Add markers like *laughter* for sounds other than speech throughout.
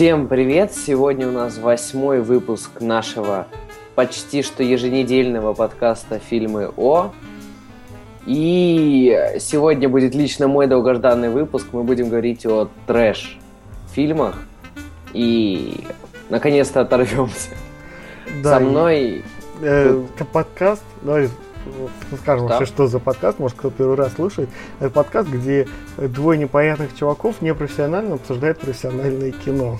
Всем привет! Сегодня у нас восьмой выпуск нашего почти что еженедельного подкаста «Фильмы О». И сегодня будет лично мой долгожданный выпуск. Мы будем говорить о трэш-фильмах. И наконец-то оторвемся. Да, Со мной... Э, это подкаст, давай скажем Да. вообще, что за подкаст, может, кто первый раз слушает. Это подкаст, где двое непонятных чуваков непрофессионально обсуждают профессиональное кино.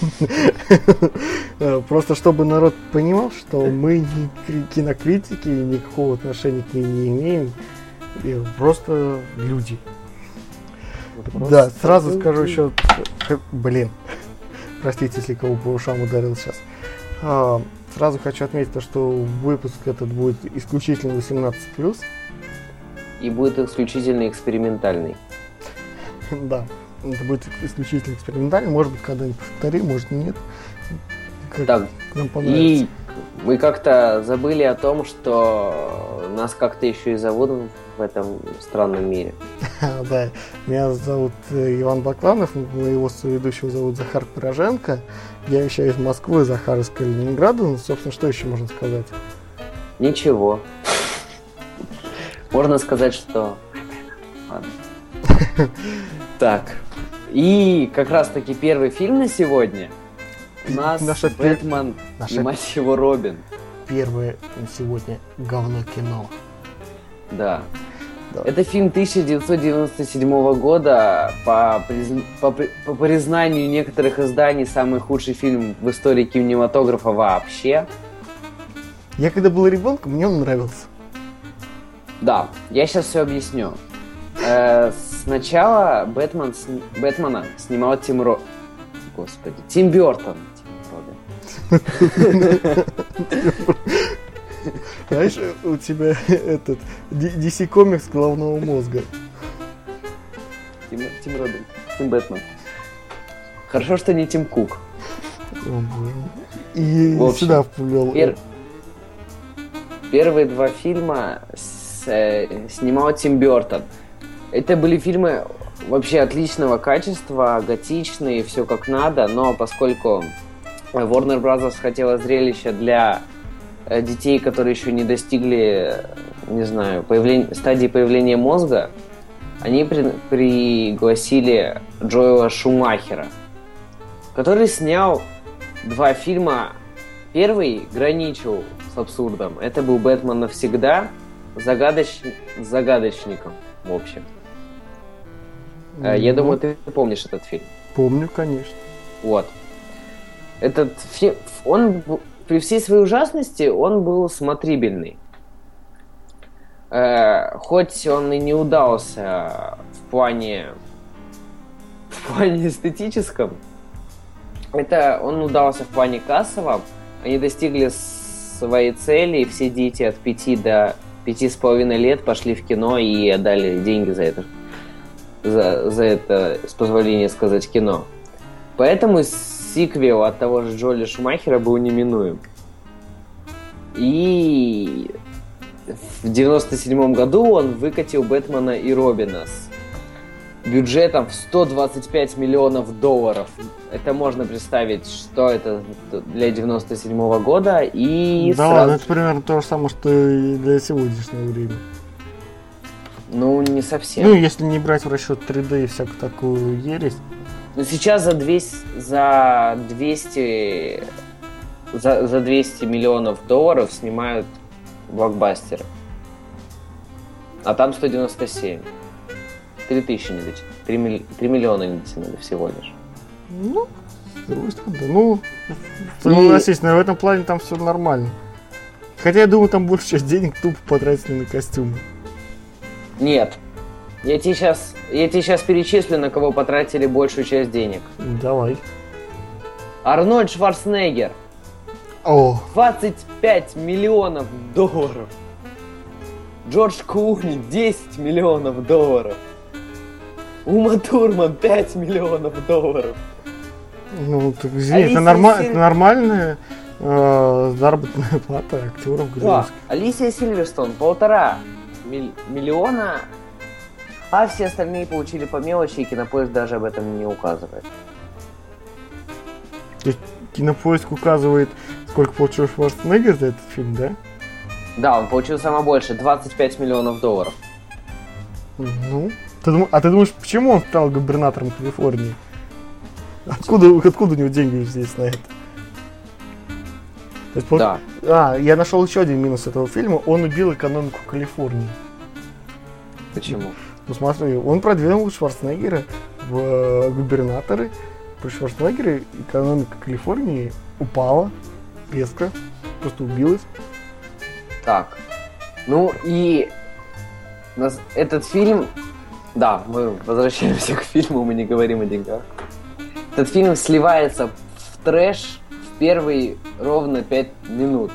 *laughs* Просто чтобы народ понимал, что мы не кри- кинокритики, и никакого отношения к ней не имеем. И Просто люди. Да, сразу скажу еще, блин, простите, если кого по ушам ударил сейчас. Сразу хочу отметить, то, что выпуск этот будет исключительно 18+. И будет исключительно экспериментальный. *laughs* Да, это будет исключительно экспериментально. Может быть, когда-нибудь повторим, может нет. Как Так, нам. И мы как-то забыли о том, что нас как-то еще и зовут в этом странном мире. *laughs* Да, меня зовут э, Иван Бакланов, моего соведущего зовут Захар Пироженко. Я вещаю из Москвы, Захар из Калининграда. Ну, собственно, что еще можно сказать? Ничего. Можно сказать, что... Так. И как раз таки первый фильм на сегодня у нас Наша Бэтмен и наша- мать его Робин. Первое на сегодня говно кино. Да. Да. Это фильм 1997 года, по, призн- по, по признанию некоторых изданий, самый худший фильм в истории кинематографа вообще. Я когда был ребенком, мне он нравился. Да, я сейчас все объясню. Э, сначала Бэтмен, сни- Бэтмена снимал Тим Ро... Господи, Тим Робин. *laughs* *laughs* Знаешь, у тебя этот DC комикс головного мозга. Тим, Тим Робин. Тим Бэтмен. Хорошо, что не Тим Кук. И общем, сюда вплел. Пер- Первые два фильма с- э, снимал Тим Бертон. Это были фильмы вообще отличного качества, готичные, все как надо, но поскольку Warner Bros. хотела зрелища для детей, которые еще не достигли, э, не знаю, появлен- стадии появления мозга, они при- пригласили Джоэла Шумахера, который снял два фильма. Первый граничил с абсурдом. Это был Бэтмен навсегда, загадач... с загадочником, в общем. Э, Я Ну, думаю, ты помнишь этот фильм. Помню, конечно. Вот. Этот фильм, он при всей своей ужасности, он был смотрибельный. Э, хоть он и не удался в плане в плане эстетическом, это он удался в плане кассовом. Они достигли своей цели, и все дети от 5 до пяти с половиной лет пошли в кино и отдали деньги за это. За, за это, с позволения сказать, кино. Поэтому сиквел от того же Джоли Шумахера был неминуем. И в 97 году он выкатил Бэтмена и Робина с бюджетом в 125 миллионов долларов. Это можно представить, что это для 97 года. И да, сразу- ладно, это примерно то же самое, что и для сегодняшнего времени. Ну, не совсем. Ну, если не брать в расчет 3D и всякую такую ересь. Но сейчас за 200, за 200, за, за 200 миллионов долларов снимают блокбастеры. А там 197. 3000 не дотянули. 3, милли- 3 миллиона не дотянули всего лишь. Ну, с другой стороны, ну, но в этом плане там все нормально. Хотя я думаю, там большая часть денег тупо потратили на костюмы. Нет. Я тебе сейчас, я тебе сейчас перечислю, на кого потратили большую часть денег. Давай. Арнольд Шварценеггер. О, 25 миллионов долларов. Джордж Клуни 10 миллионов долларов. Ума Турман 5 миллионов долларов. ну, так, извини, это, Алисия норма- Силь- это нормальная э, заработная *laughs* плата актеров Да. Алисия Сильверстон полтора миль- миллиона, а все остальные получили по мелочи, и кинопоиск даже об этом не указывает. То есть кинопоиск указывает, сколько получил Шварценеггер за этот фильм, да? Да, он получил самое большее, 25 миллионов долларов. Ну, ты дум... а ты думаешь, почему он стал губернатором Калифорнии? Откуда, откуда у него деньги здесь на это? То есть, Да. А, я нашел еще один минус этого фильма. Он убил экономику Калифорнии. Почему? Ну смотри, он продвинул Шварценеггера в э, губернаторы. При Шварценеггере экономика Калифорнии упала резко. Просто убилась. Так. Ну и нас- этот фильм... Да, мы возвращаемся *laughs* к фильму, мы не говорим о деньгах. Этот фильм сливается в трэш в первые ровно 5 минут.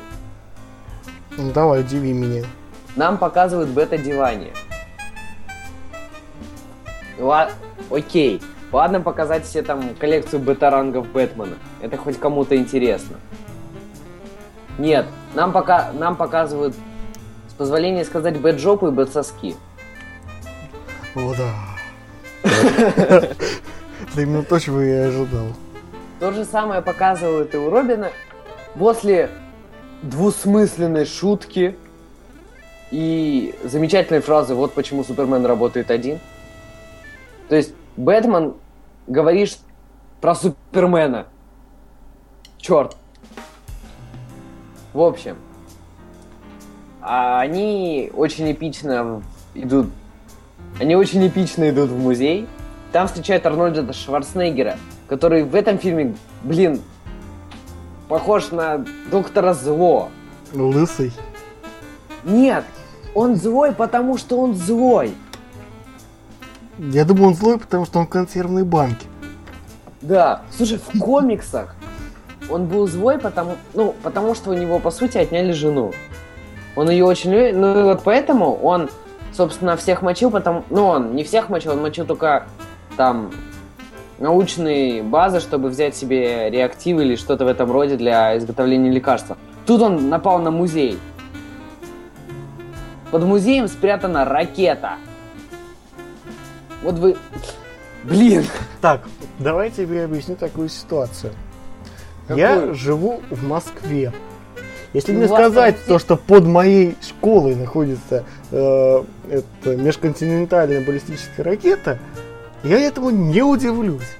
Ну давай, удиви меня. Нам показывают бета-диване. Ла- Окей. Ладно показать все там коллекцию бета-рангов Бэтмена. Это хоть кому-то интересно. Нет, нам пока нам показывают, с позволения сказать, бэт-жопу и бэт-соски. О, да. Это именно то, чего я и ожидал. То же самое показывают и у Робина. После двусмысленной шутки и замечательной фразы «Вот почему Супермен работает один». То есть Бэтмен говоришь про Супермена. Черт. В общем, а они очень эпично идут. Они очень эпично идут в музей. Там встречают Арнольда Шварценеггера, который в этом фильме, блин, похож на доктора Зло. Лысый. Нет, он злой, потому что он злой. Я думаю, он злой, потому что он в консервной банке. Да, слушай, в комиксах он был злой, потому, ну, потому что у него, по сути, отняли жену. Он ее очень любит, ну и вот поэтому он, собственно, всех мочил, потому, ну, он не всех мочил, он мочил только там научные базы, чтобы взять себе реактивы или что-то в этом роде для изготовления лекарства. Тут он напал на музей. Под музеем спрятана ракета. Вот вы... Блин! Так, давай я тебе объясню такую ситуацию. Я Какую? живу в Москве. Если Ну, мне сказать там то, что под моей школой находится э, это межконтинентальная баллистическая ракета, я этому не удивлюсь.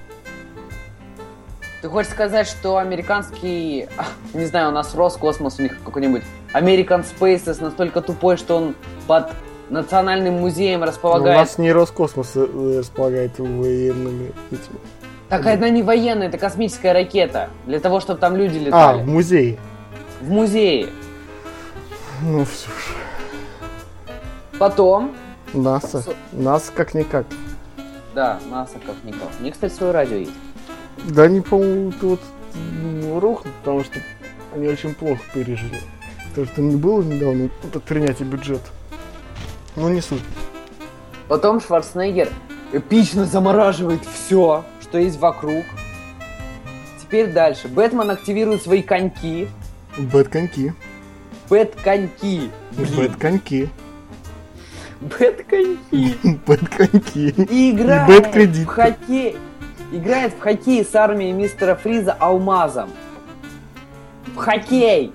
Ты хочешь сказать, что американский, *laughs* не знаю, у нас Роскосмос у них какой-нибудь American Spaces настолько тупой, что он под национальным музеем Но У располагает... нас не Роскосмос э, располагает военными этими. Так это не военная, это космическая ракета. Для того, чтобы там люди А, летали. в музее. В музее. Ну все ж. Потом, НАСА. НАСА как-никак. да, НАСА как никак. У них, кстати, свое радио есть. Да они, по-моему, тут м, рухнут, потому что они очень плохо пережили. Потому что не было недавно от принятия бюджета. Ну, не суть. Потом Шварценеггер эпично замораживает все, что есть вокруг. Теперь дальше. Бэтмен активирует свои коньки. Бэт-коньки. Бэт-коньки. Бэт-коньки. Бэт-коньки. *laughs* Бэт-коньки. И играет в хоккей. Играет в хоккей с армией мистера Фриза Алмазом. В хоккей.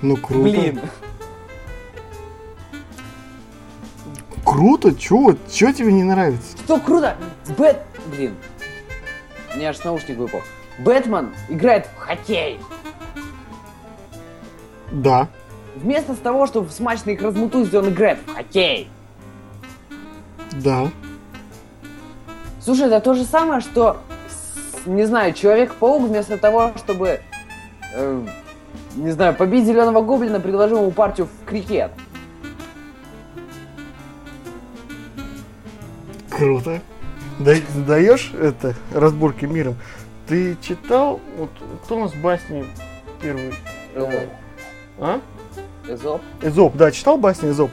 Ну, круто. Блин. Круто? Чё? Чё тебе не нравится? Что круто. Бэт... Блин. У меня аж наушник выпал. Бэтмен играет в хоккей. Да. Вместо того, чтобы смачно их размутузить, он играет в хоккей. Да. Слушай, это то же самое, что, не знаю, Человек-паук вместо того, чтобы, э, не знаю, побить Зеленого Гоблина, предложил ему партию в крикет. Круто. Да, даешь это разборки миром? Ты читал, вот кто у нас басни первый? Эзоп. А? Эзоп? Эзоп, да, читал басни Эзоп?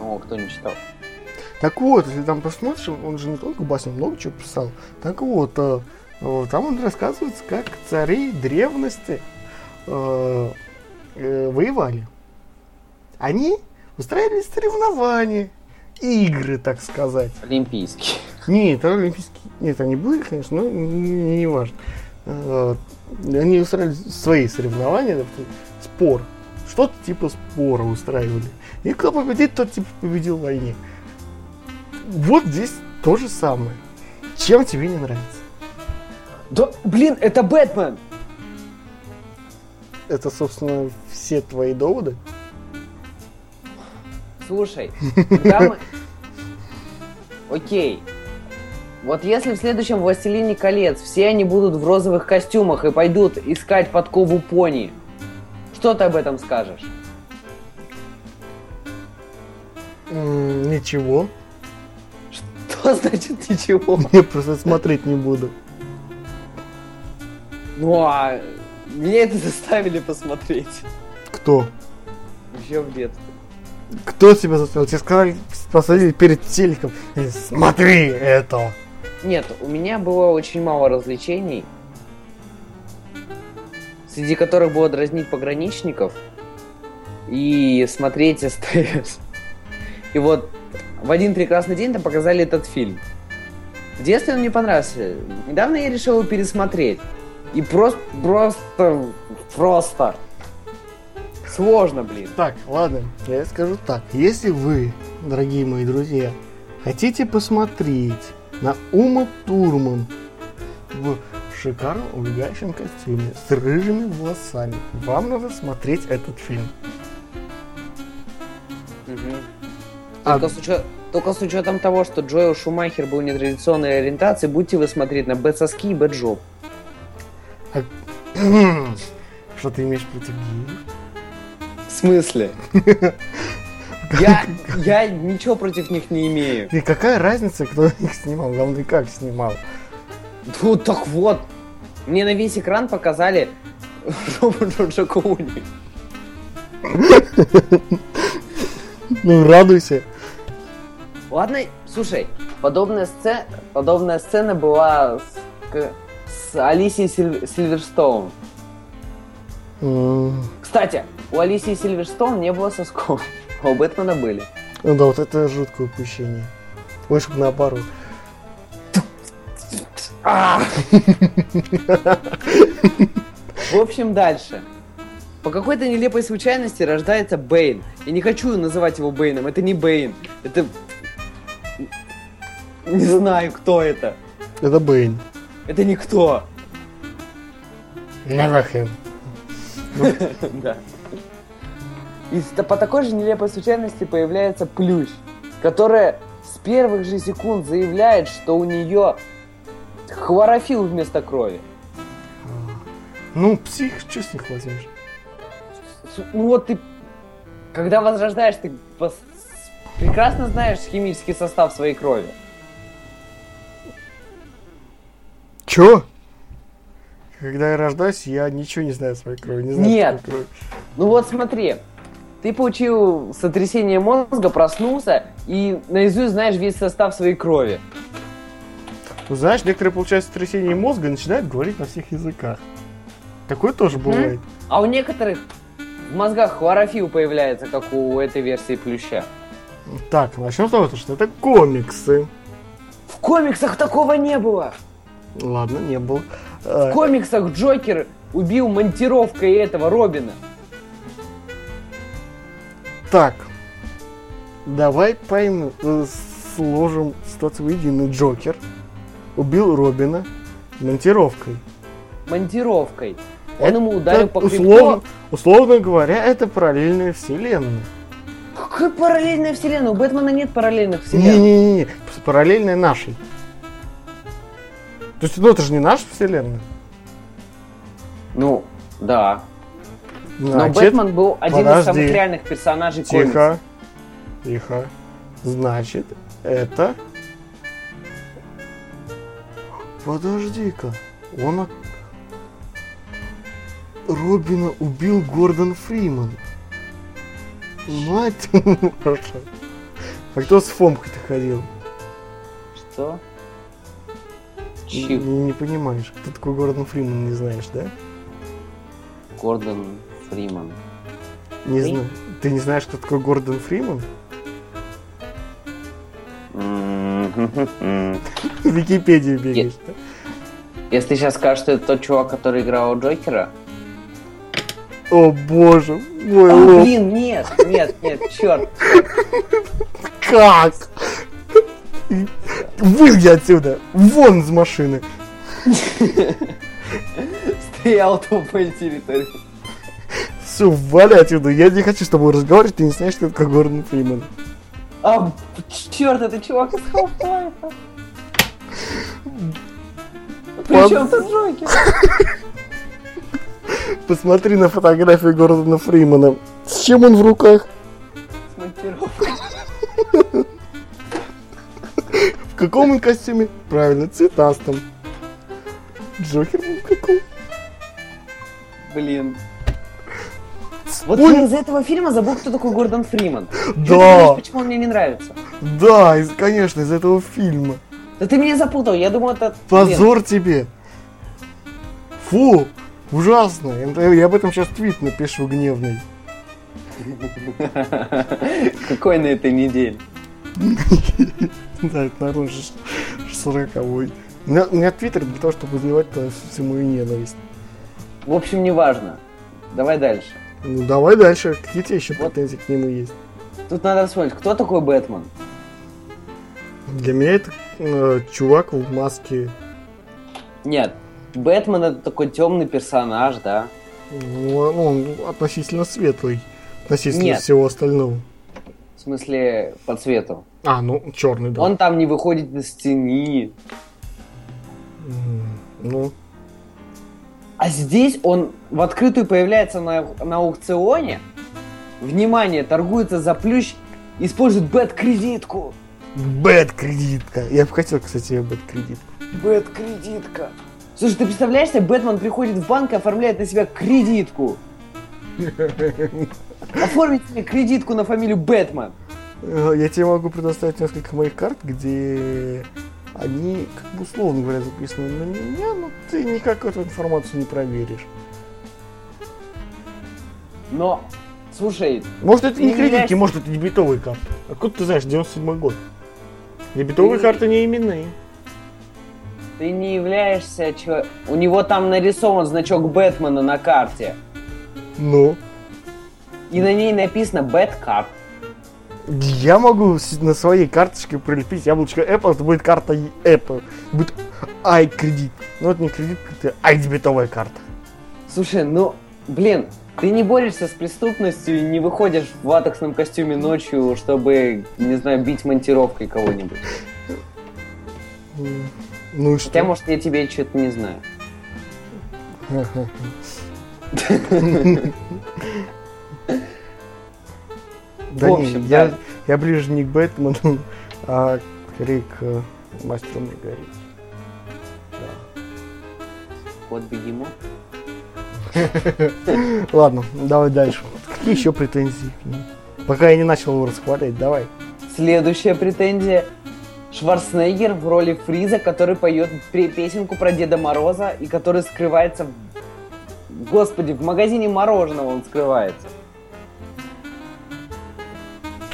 О, кто не читал. Так вот, если там посмотришь, он же не только басни, много чего писал. Так вот, э, э, там он рассказывается, как цари древности э, э, воевали. Они устраивали соревнования, игры, так сказать. Олимпийский. Нет, это олимпийские... Нет, они были, конечно, но не, не важно. Они устраивали свои соревнования, допустим, спор. Что-то типа спора устраивали. И кто победит, тот типа победил в войне. Вот здесь то же самое. Чем тебе не нравится? Да, блин, это Бэтмен! Это, собственно, все твои доводы? Слушай, когда мы... *laughs* Окей. Вот если в следующем «Властелине колец» все они будут в розовых костюмах и пойдут искать подкову пони, что ты об этом скажешь? Ничего. Что значит ничего? *laughs* Я просто смотреть не буду. Ну а меня это заставили посмотреть. Кто? Еще в детстве. Кто тебя заставил? Тебе сказали, посадили перед телеком. Смотри это. Нет, у меня было очень мало развлечений, среди которых было дразнить пограничников и смотреть СТС. И вот в один прекрасный день там показали этот фильм. В детстве он мне понравился. Недавно я решил его пересмотреть. И просто, просто, просто сложно, блин. Так, ладно, я скажу так. Если вы, дорогие мои друзья, хотите посмотреть на Ума Турман в шикарном убегающем костюме с рыжими волосами, вам надо смотреть этот фильм. Угу. А... Только, с учет... Только с учетом того, что Джоэл Шумахер был нетрадиционной ориентации, будете вы смотреть на бэт-соски и бэт-жоп. А... *clears throat* Что ты имеешь против геев? В смысле? Я, *laughs* я ничего против них не имею. И какая разница, кто *laughs* их снимал? Главное, как снимал. Ну так вот, мне на весь экран показали *laughs* Джорджа Клуни. Ну, радуйся. Ладно, слушай, подобная сцена, подобная сцена была с, с Алисией Силь, Сильверстоун. Mm. Кстати, у Алисии Сильверстоун не было сосков, *laughs* а у Бэтмена были. Ну да, вот это жуткое упущение. Лучше бы наоборот. В общем, дальше. По какой-то нелепой случайности рождается Бэйн. Я не хочу называть его Бэйном. Это не Бэйн. Это... Не знаю, кто это. Это Бэйн. Это никто. Never him. *laughs* Да. И по такой же нелепой случайности появляется Плющ, которая с первых же секунд заявляет, что у нее хлорофилл вместо крови. Ну, псих, что с них возьмешь? Ну вот ты, когда возрождаешь, ты прекрасно знаешь химический состав своей крови. Чё? Когда я рождаюсь, я ничего не знаю о своей крови. Не знаю Нет. Крови. Ну вот смотри, ты получил сотрясение мозга, проснулся и наизусть знаешь весь состав своей крови. Ну, знаешь, некоторые получают сотрясение мозга и начинают говорить на всех языках. Такое тоже бывает. А у некоторых в мозгах хлорофилл появляется, как у этой версии плюща. Так, начнем с того, что это комиксы. В комиксах такого не было. Ладно, не было. В комиксах Джокер убил монтировкой этого Робина. Так, давай поймем, э, сложим ситуацию воедино. Джокер убил Робина монтировкой. Монтировкой. Он это ему ударил по условно, условно говоря, это параллельная вселенная. Какая параллельная вселенная? У Бэтмена нет параллельных вселенных. Не-не-не, параллельная нашей. То есть, ну это же не наша вселенная. Ну, да. Значит, Но Бэтмен был один подожди. из самых реальных персонажей Тихо. Комикса. Тихо. Значит, это... Подожди-ка. Он Робина убил Гордон Фриман. Мать ваша. А кто с Фомкой-то ходил? Что? Не, не понимаешь, кто такой Гордон Фриман, не знаешь, да? Гордон Фриман. Не Фри? знаю. Ты не знаешь, кто такой Гордон Фриман? *laughs* В Википедии бегаешь. Если ты сейчас скажешь, что это тот чувак, который играл Джокера. О боже, мой А, лоб. блин, нет, нет, нет, черт. Как? Выйди отсюда! Вон из машины! Стоял тупой территории. Все, вали отсюда! Я не хочу с тобой разговаривать, ты не знаешь, что такое Гордон Фриман. А, черт, это чувак из Half-Life. Причем тут Джокер? *laughs* Посмотри на фотографию Гордона Фримана. С чем он в руках? С монтировкой. *laughs* В каком он костюме? Правильно, цветастом. Джокер был в каком? Блин. Вот Ой. я из этого фильма забыл, кто такой Гордон Фриман. Да, думаешь, почему он мне не нравится? да, из- конечно, из этого фильма. Да ты меня запутал, я думал, это... Позор тебе! Фу, ужасно. Я об этом сейчас твит напишу гневный. *laughs* Какой на этой неделе? *laughs* Да, это, наверное, сороковой. У меня, твиттер для того, чтобы изливать всю мою ненависть. В общем, неважно. Давай дальше. Ну, давай дальше. Какие у тебя еще Вот. претензии к нему есть? Тут надо вспомнить, кто такой Бэтмен? Для меня это э, чувак в маске. Нет, Бэтмен это такой темный персонаж, да? Ну, он относительно светлый. Относительно Нет. всего остального. В смысле, по цвету. А, ну, черный, да. Он там не выходит из тени. Ну, А здесь он в открытую появляется на, на аукционе. Внимание, торгуется за плющ, использует бэт-кредитку. бэт-кредитка. Я бы хотел, кстати, бэт-кредитку. Бэт-кредитка. Слушай, ты представляешь себе, Бэтмен приходит в банк и оформляет на себя кредитку. Оформить себе кредитку на фамилию Бэтмен. Э, Я тебе могу предоставить несколько моих карт, где они, как бы условно говоря, записаны на меня, но ты никак эту информацию не проверишь. Но, слушай, Может, это не кредитки, являешься- может, это дебетовые карты. Откуда ты знаешь, 97 год? Дебетовые Ты- карты не именные. ты не являешься человеком... У него там нарисован значок Бэтмена на карте. Ну, И на ней написано Бэткарт. Я могу на своей карточке прилепить яблочко Apple, это будет карта Apple. Будет i-кредит. Ну, это не кредит, это i-дебетовая карта. Слушай, ну, блин, ты не борешься с преступностью и не выходишь в латексном костюме ночью, чтобы, не знаю, бить монтировкой кого-нибудь. Ну и что? Хотя, может, я тебе что-то не знаю. *laughs* *laughs* Да В не, общем, я, да. я ближе не к Бэтмену, *laughs* а скорее к э, Мастеру Маргарите. Вот бегемот. *laughs* Ладно, давай дальше. Какие еще претензии? Пока я не начал его расхвалять, давай. Следующая претензия. Шварценеггер в роли Фриза, который поет песенку про Деда Мороза и который скрывается... в- Господи, в магазине мороженого он скрывается.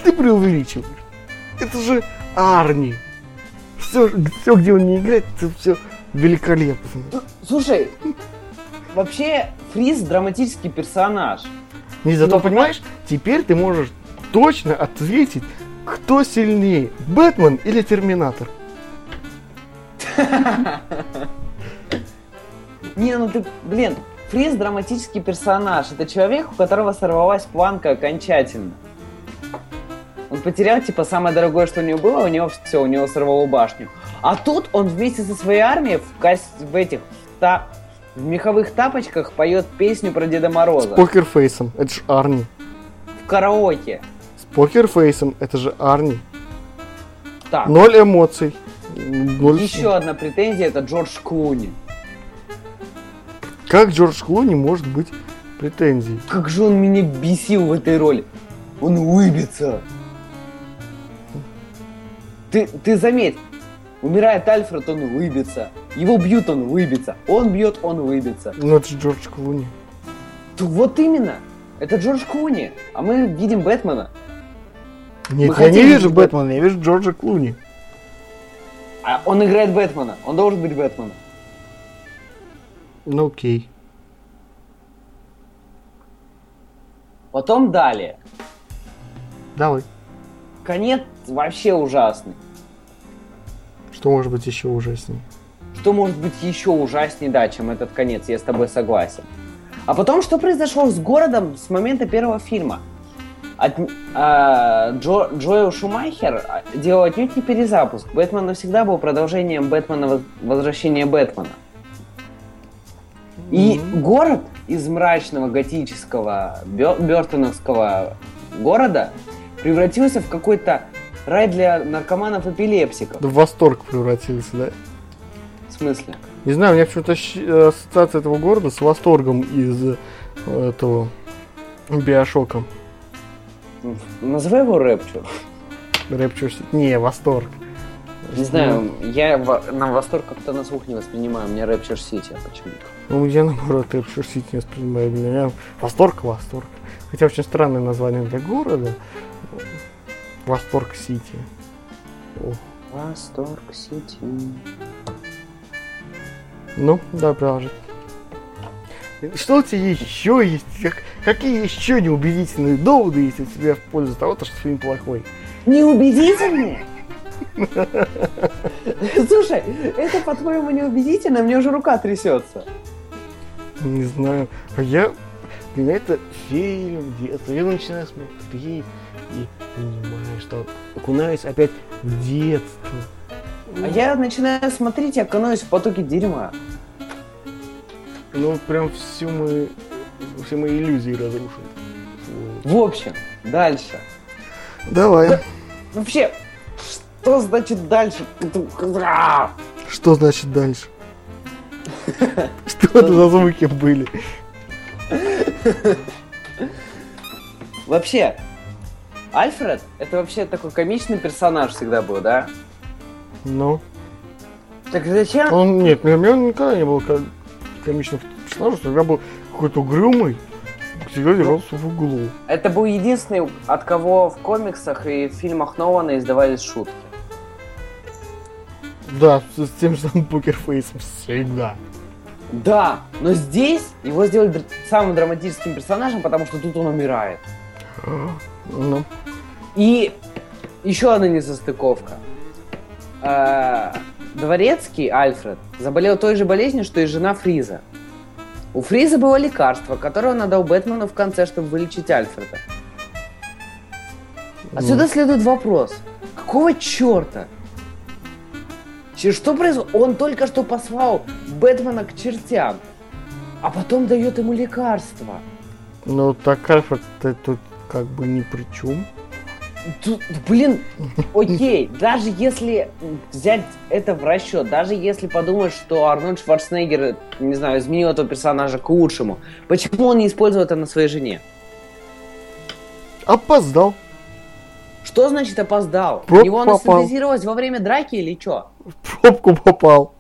Ты преувеличиваешь. Это же Арни. Все, все, где он не играет, это все великолепно. Ну, Слушай, вообще Фриз драматический персонаж. Не, зато Ну, понимаешь, теперь ты можешь точно ответить, кто сильнее, Бэтмен или Терминатор. *laughs* Не, ну ты, блин, Фриз драматический персонаж. Это человек, у которого сорвалась планка окончательно. Он потерял, типа, самое дорогое, что у него было, у него все, у него сорвало башню. А тут он вместе со своей армией в, кос- в этих, в, та- в меховых тапочках поет песню про Деда Мороза. Покерфейсом, это же Арни. В караоке. С покерфейсом, это же Арни. Так, Ноль эмоций. Ноль... еще одна претензия, это Джордж Клуни. Как Джордж Клуни может быть претензией? Как же он меня бесил в этой роли. Он улыбится. Ты, ты заметь, умирает Альфред, он улыбится. Его бьют, он улыбится. Он бьет, он улыбится. Ну это же Джордж Клуни. То вот именно. Это Джордж Клуни. А мы видим Бэтмена. Нет, Мы я не вижу Бэтмена, я вижу Джорджа Клуни. А он играет Бэтмена. Он должен быть Бэтменом. Ну окей. Потом далее. Давай. Конец вообще ужасный. Что может быть еще ужаснее? Что может быть еще ужаснее, да, чем этот конец, я с тобой согласен. А потом, что произошло с городом с момента первого фильма? От, а, Джо, Джоэл Шумахер делал отнюдь не перезапуск. Бэтмен навсегда был продолжением Бэтмена Возвращения Бэтмена. И mm-hmm. город из мрачного готического бертоновского города превратился в какой-то рай для наркоманов-эпилепсиков. В восторг превратился, да? В смысле? Не знаю, у меня почему-то ассоциация этого города с восторгом из э, этого Биошока. Называй его Рэпчур. Рэпчур. Не, восторг. Не знаю, я на восторг как-то на слух не воспринимаю. У меня Рэпчур Сити почему-то. Ну, я наоборот Рэпчур Сити не воспринимаю. Для меня восторг, восторг. Хотя очень странное название для города. Восторг Сити. Восторг Сити. Ну, да, продолжить. Что у тебя еще есть? Как, какие еще неубедительные доводы есть у тебя в пользу того, что фильм плохой? Неубедительные? Слушай, это по-твоему неубедительно? Мне уже рука трясется. Не знаю. А я... Для меня это фильм детства. Я начинаю смотреть и понимаю, что окунаюсь опять в детство. А я начинаю смотреть и окунаюсь в потоке дерьма. Ну, прям всю мы, все мои иллюзии разрушили. В общем, дальше. Давай. Да, вообще, что значит дальше? Что значит дальше? *laughs* Что это за звуки были? Вообще, Альфред это вообще такой комичный персонаж всегда был, да? Ну. Так зачем? Он нет, для меня он никогда не был комичных персонажей, всегда был какой-то угрюмый, всегда держался в углу. Это был единственный, от кого в комиксах и в фильмах Нолана издавались шутки. Да, с тем же самым покерфейсом всегда. Да, но здесь его сделали самым драматическим персонажем, потому что тут он умирает. Ну. И еще одна несостыковка. Э, Дворецкий Альфред заболел той же болезнью, что и жена Фриза. У Фриза было лекарство, которое он отдал Бэтмену в конце, чтобы вылечить Альфреда. Отсюда mm. следует вопрос. Какого черта? Что происходит? Он только что послал Бэтмена к чертям, а потом дает ему лекарство. Ну, так Альфред тут как бы ни при чем. Тут, блин, окей, даже если взять это в расчет, даже если подумать, что Арнольд Шварценеггер, не знаю, изменил этого персонажа к лучшему, почему он не использовал это на своей жене? Опоздал. Что значит опоздал? Него она синтезировалась во время драки или что? В пробку попал.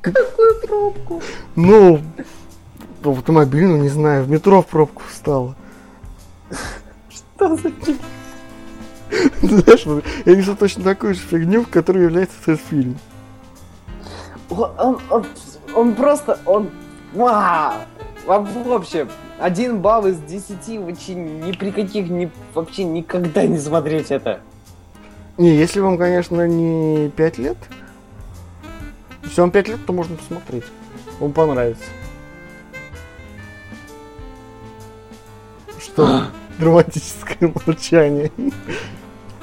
Какую пробку? Ну, в автомобильную, не знаю, в метро в пробку встала. Что за *laughs* Знаешь, я несу точно такую же фигню, в которой является этот фильм. Он, он, он просто, он, вау, в общем, один балл из десяти вообще ни при каких, ни, вообще никогда не смотреть это. Не, если вам, конечно, не пять лет, если вам пять лет, то можно посмотреть. Вам понравится. Что? *gasps* Драматическое молчание.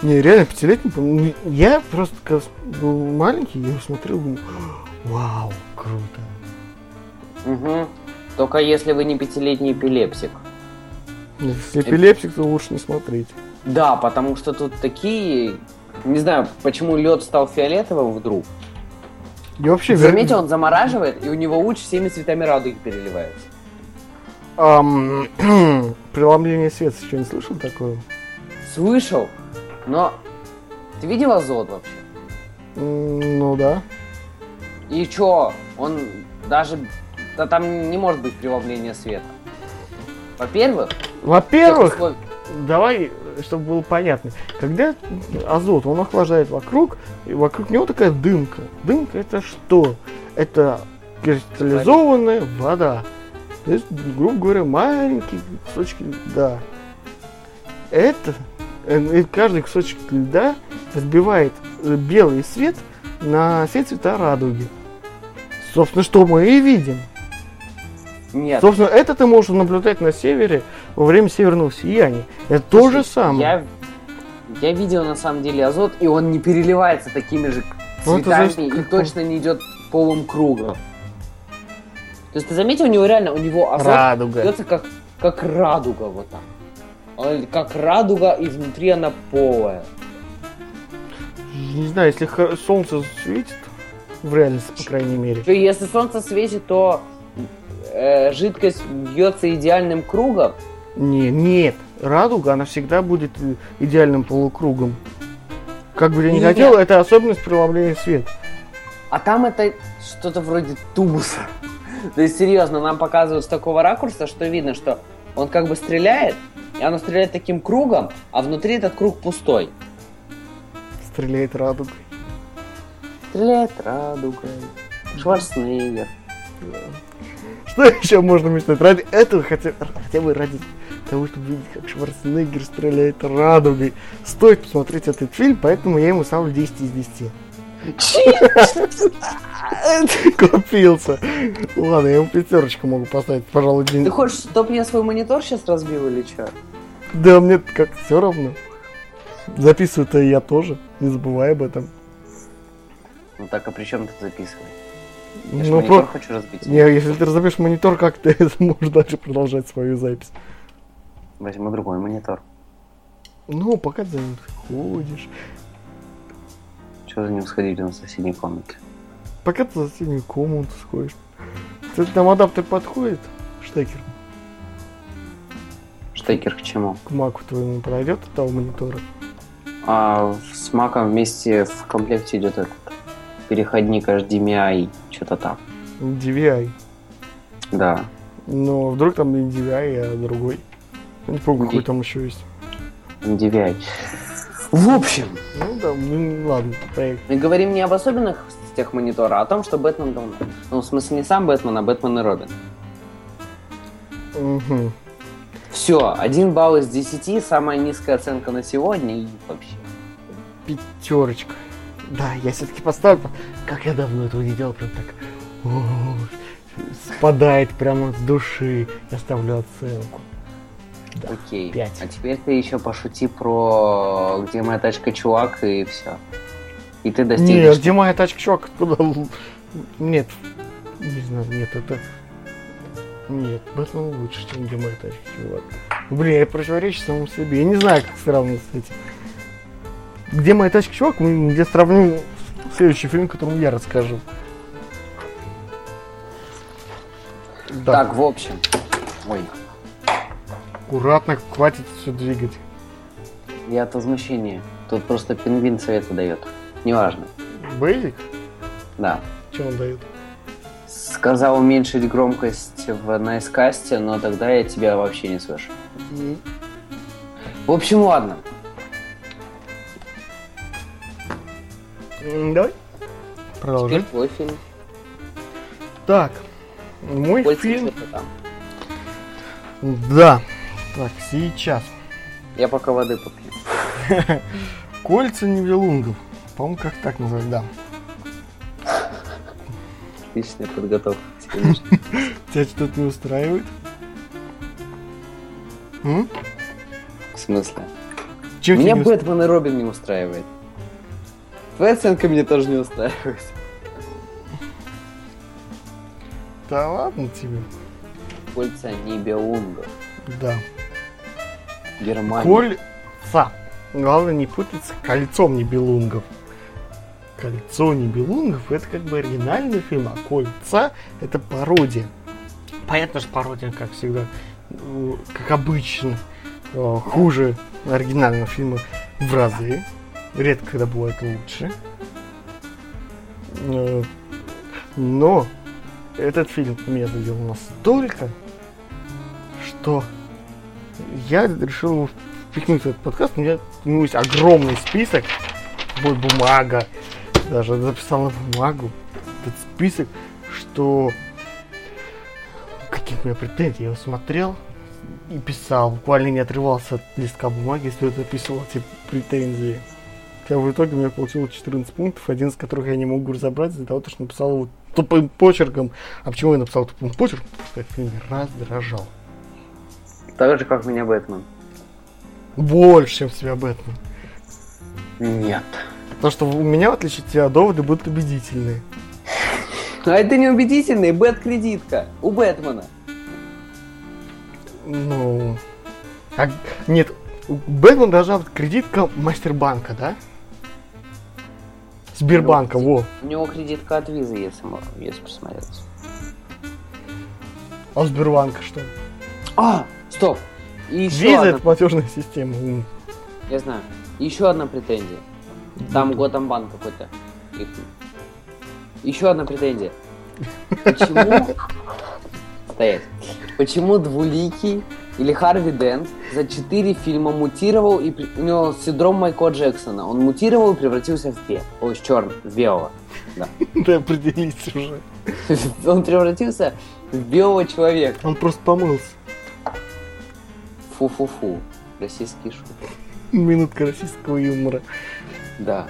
Не, реально, пятилетний, ну, я просто, когда был маленький, я смотрел, думаю, вау, круто. Угу. Только если вы не пятилетний эпилепсик. Если эпилепсик, то лучше не смотреть. Да, потому что тут такие... Не знаю, почему лед стал фиолетовым вдруг. И вообще... Заметьте, он замораживает, и у него луч всеми цветами радуги переливается. *clears throat* Преломление света еще не слышал такое? Слышал, но ты видел азот вообще? Ну да. И чё? Он даже... Да там не может быть преломления света. Во-первых... Во-первых, давай чтобы было понятно. Когда азот, он охлаждает вокруг, и вокруг него такая дымка. Дымка это что? Это кристаллизованная вода. Есть, грубо говоря, маленькие кусочки льда. Это, э, каждый кусочек льда разбивает э, белый свет на все цвета радуги. Собственно, что мы и видим. Нет. Собственно, это ты можешь наблюдать на севере во время северного сияния. Это то же самое. Я, я видел на самом деле азот, и он не переливается такими же Ну, цветами зависит, и как точно не идет полым кругом. То есть ты заметил, у него реально, у него азот Радуга. идется как, как радуга вот так. Он как радуга, и внутри она полая. Не знаю, если солнце светит, в реальности, по крайней мере. Если солнце светит, то э, жидкость бьется идеальным кругом. Не, нет, радуга, она всегда будет э, идеальным полукругом. Как бы я ни хотел, это особенность преломления света. А там это что-то вроде тубуса. То есть, серьезно, нам показывают с такого ракурса, что видно, что он как бы стреляет, и оно стреляет таким кругом, а внутри этот круг пустой. Стреляет радугой. Стреляет радугой. Шварценеггер. Что еще можно мечтать? Ради этого хотя, хотя бы ради того, чтобы видеть, как Шварценеггер стреляет радугой. Стоит посмотреть этот фильм, поэтому я ему ставлю 10 из 10. Купился. Ладно, я ему пятерочку могу поставить, пожалуй, Ты день. хочешь, чтоб я свой монитор сейчас разбил или что? Да, мне как все равно. Записываю-то я тоже, не забывай об этом. Ну так, а при чем ты записывай? Я Ну, монитор про- хочу разбить. Не, если ты разобьешь монитор, как ты *laughs* сможешь дальше продолжать свою запись? Возьму другой монитор. Ну, пока ты ходишь. Что за ним сходить на соседней комнате? Пока ты за соседнюю комнату сходишь. Кстати, там адаптер подходит, штекер, Штекер к чему? к маку твоему подойдет от того монитора. А с маком вместе в комплекте идет этот переходник HDMI, что-то там. DVI. Да. Но вдруг там не DVI, а другой. Не помню, какой там еще есть. DVI. В общем, Ну да, ну ладно, поехали. мы говорим не об особенностях монитора, а о том, что Бэтмен давно. Ну, в смысле, не сам Бэтмен, а Бэтмен и Робин. Мгм. Все, один балл из 10, самая низкая оценка на сегодня и вообще. Пятерочка. Да, я все-таки поставлю. Как я давно этого не делал, прям так. о, Спадает прямо с души. Я ставлю оценку. Окей. пять. А теперь ты еще пошути про где моя тачка, чувак, и все. И ты Нет, достигнешь. где моя тачка, чувак? Нет. Не знаю, нет, это... Нет, Бэтмен лучше, чем где моя тачка, чувак. Блин, я противоречу самому себе. Я не знаю, как сравнивать с этим. Где моя тачка, чувак? Где сравним следующий фильм, которому я расскажу. Да. Так, в общем. Ой, Аккуратно, хватит все двигать. я от возмущения. Тут просто пингвин совета дает. Неважно. Бейзик? Да. Что он дает? Сказал уменьшить громкость в найскасте, но тогда я тебя вообще не слышу. В общем, ладно. Давай. Теперь Продолжай. твой фильм. Так, мой Кольца фильм... там. Да. Так, сейчас. Я пока воды попью. *laughs* Кольца Нибелунгов. По-моему, как так называют, да. Отличная подготовка. *laughs* Тебя что-то не устраивает? М? В смысле? Чем Меня Бэтмен и Робин не устраивает. Твоя оценка меня тоже не устраивает. Да ладно тебе. Кольца Нибелунгов. Да. Германия. Кольца. Главное не путать с кольцом Нибелунгов. Кольцо Нибелунгов это как бы оригинальный фильм, а Кольца это пародия. Понятно, что пародия, как всегда, как обычно, э, хуже оригинального фильма в разы. Редко когда бывает лучше. Э, Но этот фильм меня задел настолько, что я решил впихнуть этот подкаст. У меня ну, есть огромный список. Мой бумага. Даже записал на бумагу этот список, что какие у меня претензии. Я его смотрел и писал. Буквально не отрывался от листка бумаги, если я записывал эти претензии. Хотя в итоге у меня получилось 14 пунктов, один из которых я не могу разобрать из-за того, что написал его тупым почерком. А почему я написал тупым почерком? Потому что этот фильм раздражал. Так же, как меня Бэтмен. Больше, чем себя Бэтмен. Нет. Потому что у меня, в отличие от тебя, доводы будут убедительные. *laughs* А это не убедительный, Бэт-кредитка у Бэтмена. Ну... А, нет, у Бэтмена должна быть кредитка Мастербанка, да? Сбербанка, во. У него кредитка от визы, если, если посмотреть. А у Сбербанка что? А, стоп. И еще Виза одна... это платежная система. Я знаю. Еще одна претензия. Там Готэмбанк какой-то. Их- Еще одна претензия. Почему... Стоять. Почему Двуликий или Харви Дент за четыре фильма мутировал и у него синдром Майкла Джексона. Он мутировал и превратился в бе. Ой, черный, в белого. Да. *laughs* Да определись уже. *laughs* Он превратился в белого человека. Он просто помылся. Фу-фу-фу. Российский шутер. Минутка российского юмора. Да.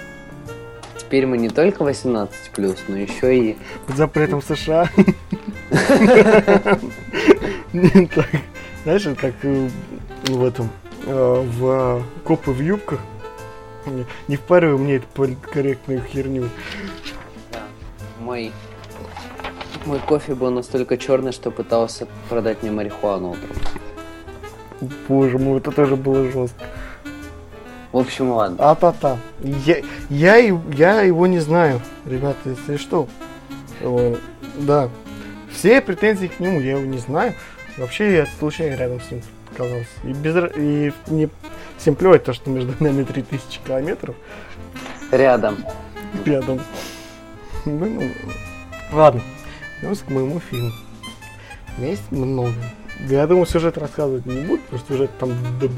Теперь мы не только 18+, но еще и... Под запретом США. *laughs* Знаешь, как э, в этом, э, в копы в юбках. Не- впаривай мне эту политкорректную херню. Мой... Мой кофе был настолько черный, что пытался продать мне марихуану утром. Боже мой, это тоже было жестко. В общем, ладно. А-та-та. Я, я, я его не знаю, ребята, если что. Э, Да. Все претензии к нему, я его не знаю. Вообще я случайно рядом с ним оказался. И, без, и не всем плевать то, что между нами 3000 километров Рядом. рядом. Ну, ну, ладно, вернемся к моему фильму. Есть много. Я думаю, сюжет рассказывать не буду, потому что сюжет там до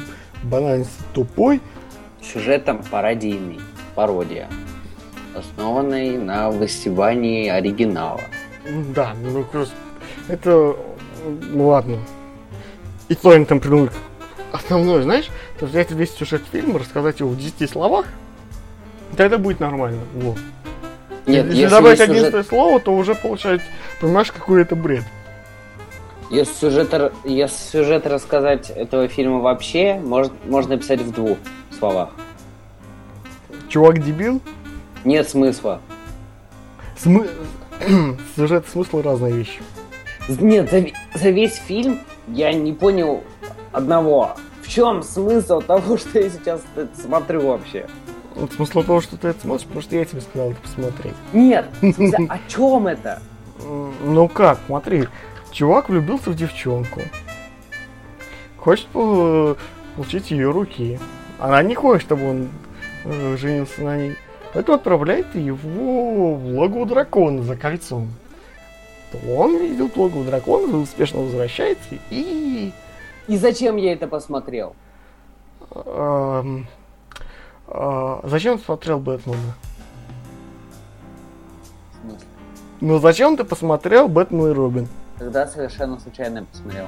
банальности тупой. Сюжетом пародийный. Пародия. Основанный на высевании оригинала. Да, ну просто это ну, ладно. И то они там придумали. Основное, знаешь, то взять весь сюжет фильма, рассказать его в 10 словах, тогда будет нормально. Во. Нет, если, если, добавить сюжет- слово, то уже получается, понимаешь, какой это бред. Если сюжет, если сюжет рассказать этого фильма вообще, может, можно писать в двух словах. Чувак дебил, Нет смысла. смы... *clears throat* сюжет и смысл разные вещи. Нет, за, за весь фильм я не понял одного. В чем смысл того, *laughs* что я сейчас смотрю вообще? Вот смысл того, что ты это смотришь, потому что я тебе сказал это посмотреть. Нет, смысле, о чем это? Ну как, смотри, чувак влюбился в девчонку. Хочет по- получить ее руки. Она не хочет, чтобы он э, женился на ней. Поэтому отправляет его в логово дракона за кольцом. То Он видит логово дракона, успешно возвращается и... И зачем я это посмотрел? эм, э, зачем смотрел Бэтмена? В? Ну зачем ты посмотрел Бэтмен и Робин? Тогда совершенно случайно посмотрел.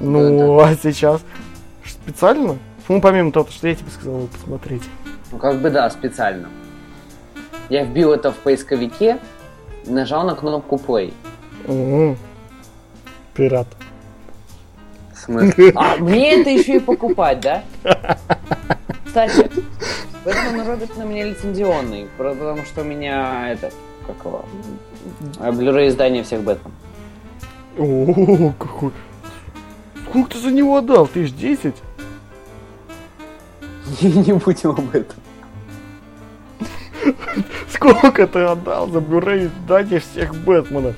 Ну, а сейчас специально? Ну, помимо того, что я тебе сказал посмотреть. Ну, как бы да, специально. Я вбил это в поисковике, нажал на кнопку play. Мгм. Пират. В смысле? А, мне это еще и покупать, да? Кстати, Бэтмен Роберт на меня лицензионный, потому что у меня это, как его, блюрей издание всех Бэтмен. О, какой... Сколько ты за него отдал? Ты ж 10? Не будем об этом. Сколько ты отдал за Blu-ray издание всех Бэтменов?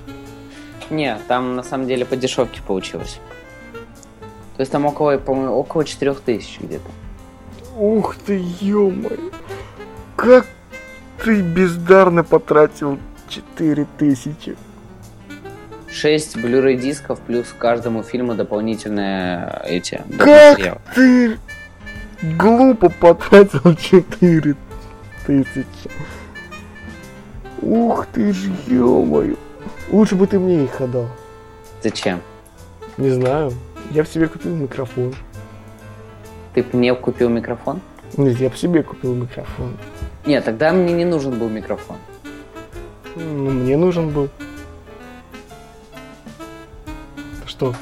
Не, там на самом деле по дешевке получилось. То есть там около, по-моему, около 4000 где-то. Ух ты, ё Как ты бездарно потратил 4000. 6 Blu-ray дисков плюс каждому фильму дополнительные эти Как материалы. ты глупо потратил 4 тысячи. Ух ты ж, ё Лучше бы ты мне их отдал. Зачем? Не знаю. Я в себе купил микрофон. Ты мне купил микрофон? Нет, я в себе купил микрофон. Нет, тогда мне не нужен был микрофон. Ну, мне нужен был. Что?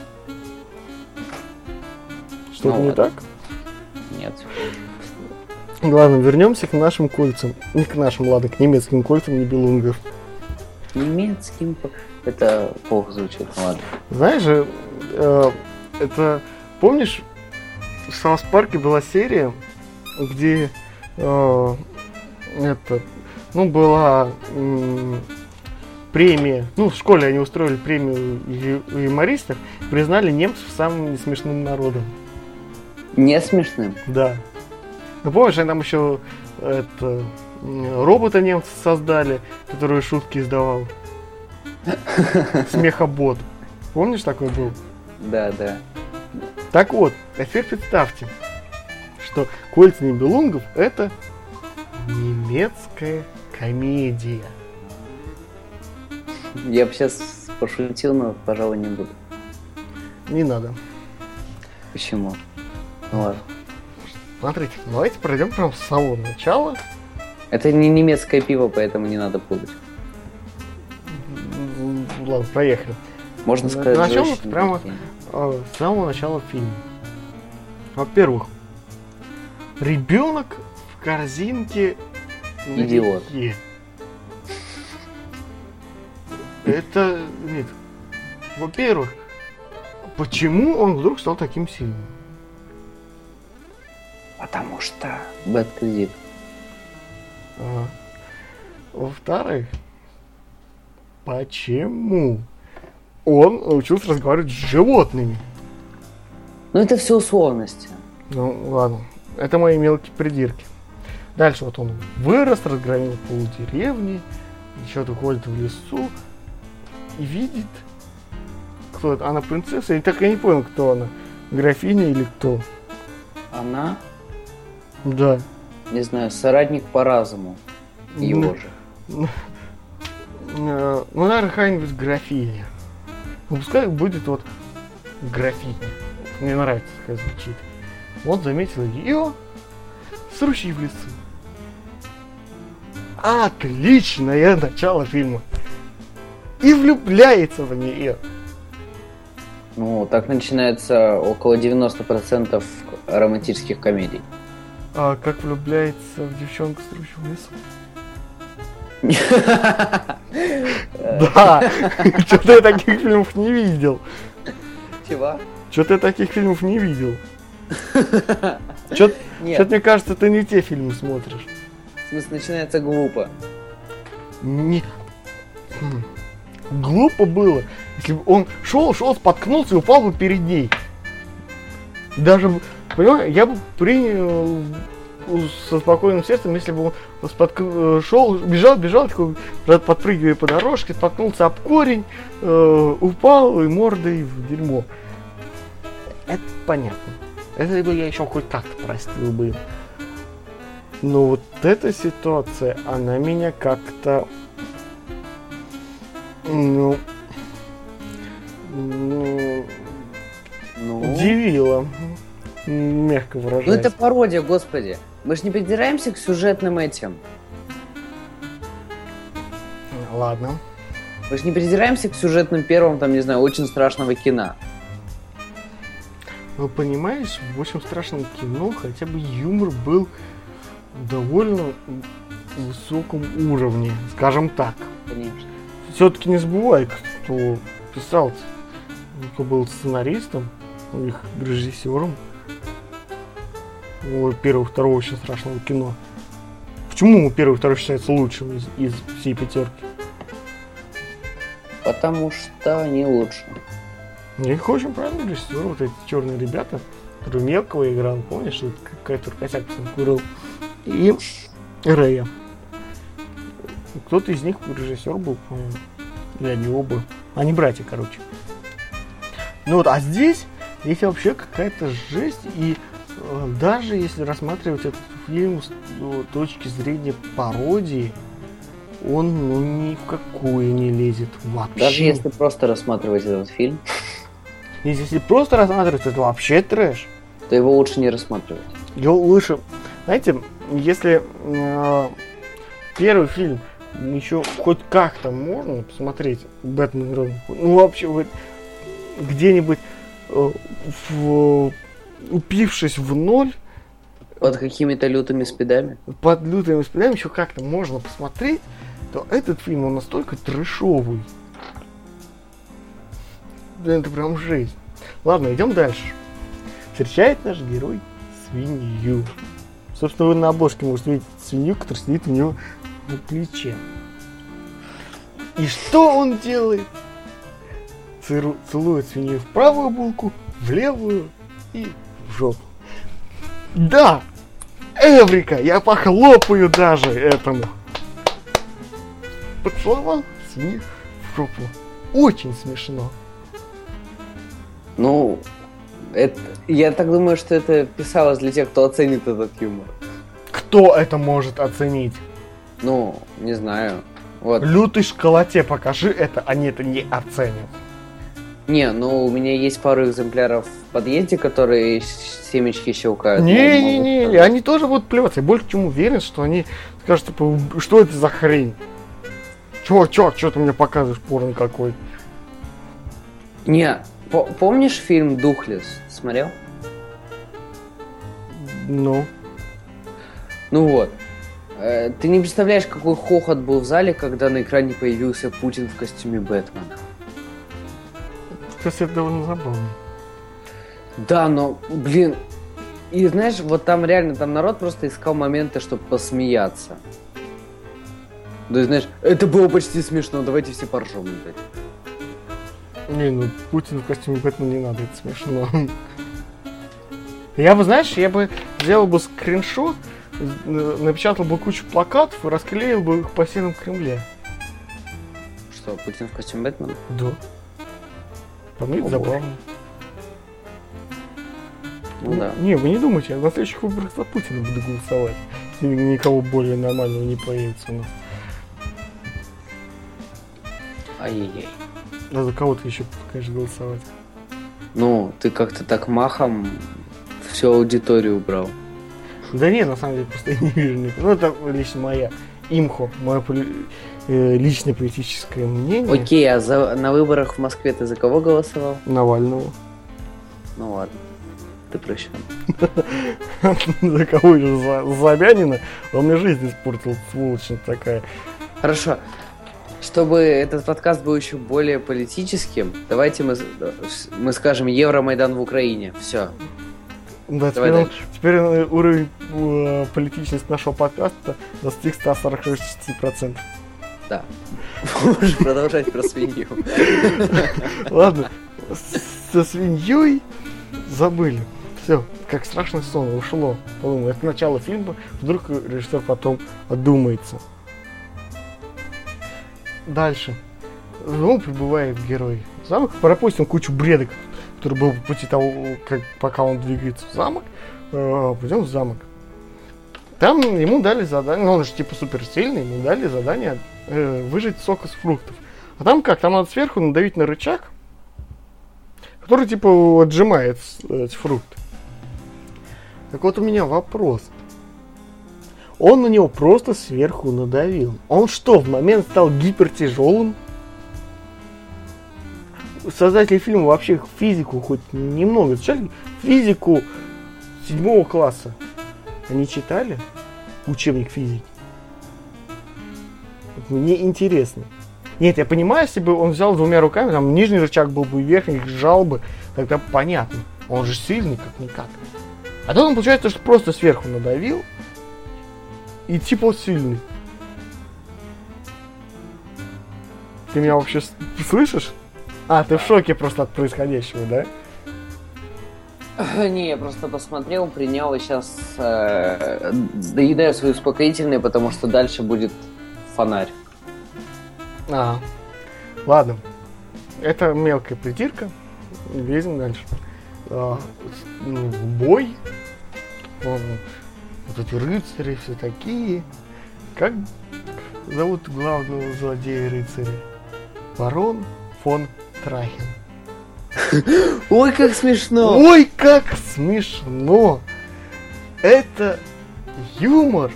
Что-то Ну, не это- так? Нет. Ладно, вернемся к нашим кольцам. Не к нашим, ладно, к немецким кольцам небелунгов. Немецким... Это плохо звучит, ну ладно. Знаешь же, э, это... Помнишь, в Саус Парке была серия, где э, это, ну, была м, премия, ну, в школе они устроили премию ю- юмористов, признали немцев самым несмешным народом. Не смешным? Да. Ну, помнишь, они там еще это, робота немцы создали, который шутки издавал. *laughs* Смехобот. Помнишь, такой был? Да, да. Так вот, а теперь представьте, что «Кольца Нибелунгов» — это немецкая комедия. Я бы сейчас пошутил, но, пожалуй, не буду. Не надо. Почему? Ну ладно. Смотрите, давайте пройдем прям с самого начала. Это не немецкое пиво, поэтому не надо путать. Ладно, проехали. Можно сказать, начнем жестче, прямо-. А, С самого начала фильма. Во-первых, ребенок в корзинке Идиот. Это нет. Во-первых, почему он вдруг стал таким сильным? Потому что бэт кредит. А, Во-вторых, почему он научился разговаривать с животными? Ну это все условности. Ну, ладно. Это мои мелкие придирки. Дальше вот он вырос, разгромил полдеревни, что-то ходит в лесу и видит, кто это. Она принцесса, я так и не понял, кто она. Графиня или кто? Она, Да. не знаю, соратник по разуму. Его Ну, же. э, Ну, наверное, какая-нибудь графиня. Ну, пускай будет вот графиня. Мне нравится, как звучит. Он заметил ее с ручьей в лесу. Отличное начало фильма. И влюбляется в нее. Ну, так начинается около 90% романтических комедий. А как влюбляется в девчонку с в лесу? *laughs* Да! Что-то я таких фильмов не видел. Чего? Что-то я таких фильмов не видел. *laughs* Что-то мне кажется, ты не те фильмы смотришь. В смысле, начинается глупо. Не... Глупо было. Если бы он шел, шел, споткнулся и упал бы перед ней. Даже, понимаешь, я бы принял со спокойным сердцем, если бы он спотк- э, шел, бежал, бежал, такой, подпрыгивая по дорожке, споткнулся об корень, э, упал и мордой в дерьмо. Это понятно. Это бы я еще хоть как-то простил бы. Но вот эта ситуация, она меня как-то ну, ну, Ну, удивила. Мягко ну выражаясь. это пародия, господи. Мы же не придираемся к сюжетным этим. Ладно. Мы же не придираемся к сюжетным первым, там, не знаю, очень страшного кино. Но понимаешь, в очень страшном кино хотя бы юмор был довольно высоком уровне, скажем так. Конечно. Все-таки не забывай, кто писал, кто был сценаристом, их режиссером первого, второго очень страшного кино. Почему первый второй считается лучшим из, из всей пятерки? Потому что они лучше. Их очень правильно режиссер, вот эти черные ребята, мелкого играл, помнишь, вот какой-то косяк курил. И Рэя. Кто-то из них режиссер был, по-моему. Или они оба. Они братья, короче. Ну вот, а здесь есть вообще какая-то жесть, и э, даже если рассматривать этот фильм с ну, точки зрения пародии, он ну, ни в какую не лезет вообще. Даже если просто рассматривать этот фильм, *laughs* Если просто рассматривать, то это вообще трэш. то его лучше не рассматривать. Его лучше, знаете, если э, первый фильм еще хоть как-то можно посмотреть, Бэтмен Робин ну вообще вот где-нибудь э, в- упившись в ноль, Под какими-то лютыми спидами. под лютыми спидами еще как-то можно посмотреть, то этот фильм, он настолько трэшовый. Блин, это прям жесть. Ладно, идем дальше. Встречает наш герой свинью. Собственно, вы на обложке можете видеть свинью, которая сидит у него на плече. И что он делает? Циру- Целует свинью в правую булку, в левую и в жопу. Да! Эврика! Я похлопаю даже этому! Поцеловал свинью в жопу. Очень смешно. Ну, это, я так думаю, что это писалось для тех, кто оценит этот юмор. Кто это может оценить? Ну, не знаю. Вот. Лютый школоте покажи это, они это не оценят. Не, ну у меня есть пару экземпляров в подъезде, которые семечки щелкают. Не-не-не, могут они тоже будут плеваться. Я больше чем уверен, что они скажут, типа, что это за хрень? Чё, чё, чё ты мне показываешь порно какой? Не, по- помнишь фильм Духлес? Смотрел? Ну, Ну вот. Э, Ты не представляешь, какой хохот был в зале, когда на экране появился Путин в костюме Бэтмена. кстати, это довольно забавно. Да, но, блин, и знаешь, вот там реально, там народ просто искал моменты, чтобы посмеяться. То есть, знаешь, это было почти смешно, давайте все поржем, блядь. Не, ну Путин в костюме Бэтмена не надо, это смешно. Я бы, знаешь, я бы сделал бы скриншот, э, напечатал бы кучу плакатов и расклеил бы их по стенам Кремля. Что, Путин в костюме Бэтмена? Да. По мне это забавно. Ну да. Не, вы не думайте, я на следующих выборах за Путина буду голосовать. Никого более нормального не появится у нас. Ай-яй-яй. За кого ты еще, конечно, голосовать? Ну, ты как-то так махом всю аудиторию убрал. Да не, на самом деле, просто я не вижу никого. Ну, это лично моя имхо, мое э, личное политическое мнение Окей, а за, на выборах в Москве ты за кого голосовал? Навального. Ну ладно. Ты прощен. *laughs* За кого же? За Собянина? Он мне жизнь испортил, сволочь такая. Хорошо. Чтобы этот подкаст был еще более политическим, давайте мы, мы скажем Евромайдан в Украине. Все. Да, теперь, он- теперь э, уровень э, политичности нашего подкаста достиг 146%. Да. *laughs* Можешь продолжать про свинью. *laughs* Ладно, со свиньей забыли. Все, как страшный сон, ушло. Подумал, это начало фильма, вдруг режиссер потом одумается. Дальше. Ну, прибывает герой в замок, пропустим кучу бреда, который был по пути того, как, пока он двигается в замок. Э, Пойдем в замок. Там ему дали задание, ну он же типа суперсильный, ему дали задание э, выжать сок из фруктов. А там как, там надо сверху надавить на рычаг, который типа отжимает с- эти фрукты. Так вот у меня вопрос. Он на него просто сверху надавил. Он что, в момент стал гипертяжелым? Создатели фильма вообще физику хоть немного изучали? Физику седьмого класса. Они читали учебник физики? Мне интересно. Нет, я понимаю, если бы он взял двумя руками, там нижний рычаг был бы и верхний, сжал бы, тогда понятно. Он же сильный, как-никак. А тут он, получается, что просто сверху надавил, и типа сильный. Ты меня вообще слышишь? А, ты в шоке просто от происходящего, да? *laughs* Не, я просто посмотрел, принял и сейчас доедаю свои успокоительные, потому что дальше будет фонарь. А, ладно. это мелкая притирка. Лезем дальше. А, ну, бой. Вот эти рыцари все такие. Как зовут главного злодея рыцаря? Барон фон Трахин. *laughs* Ой, как смешно! Ой, как смешно! Это юмор.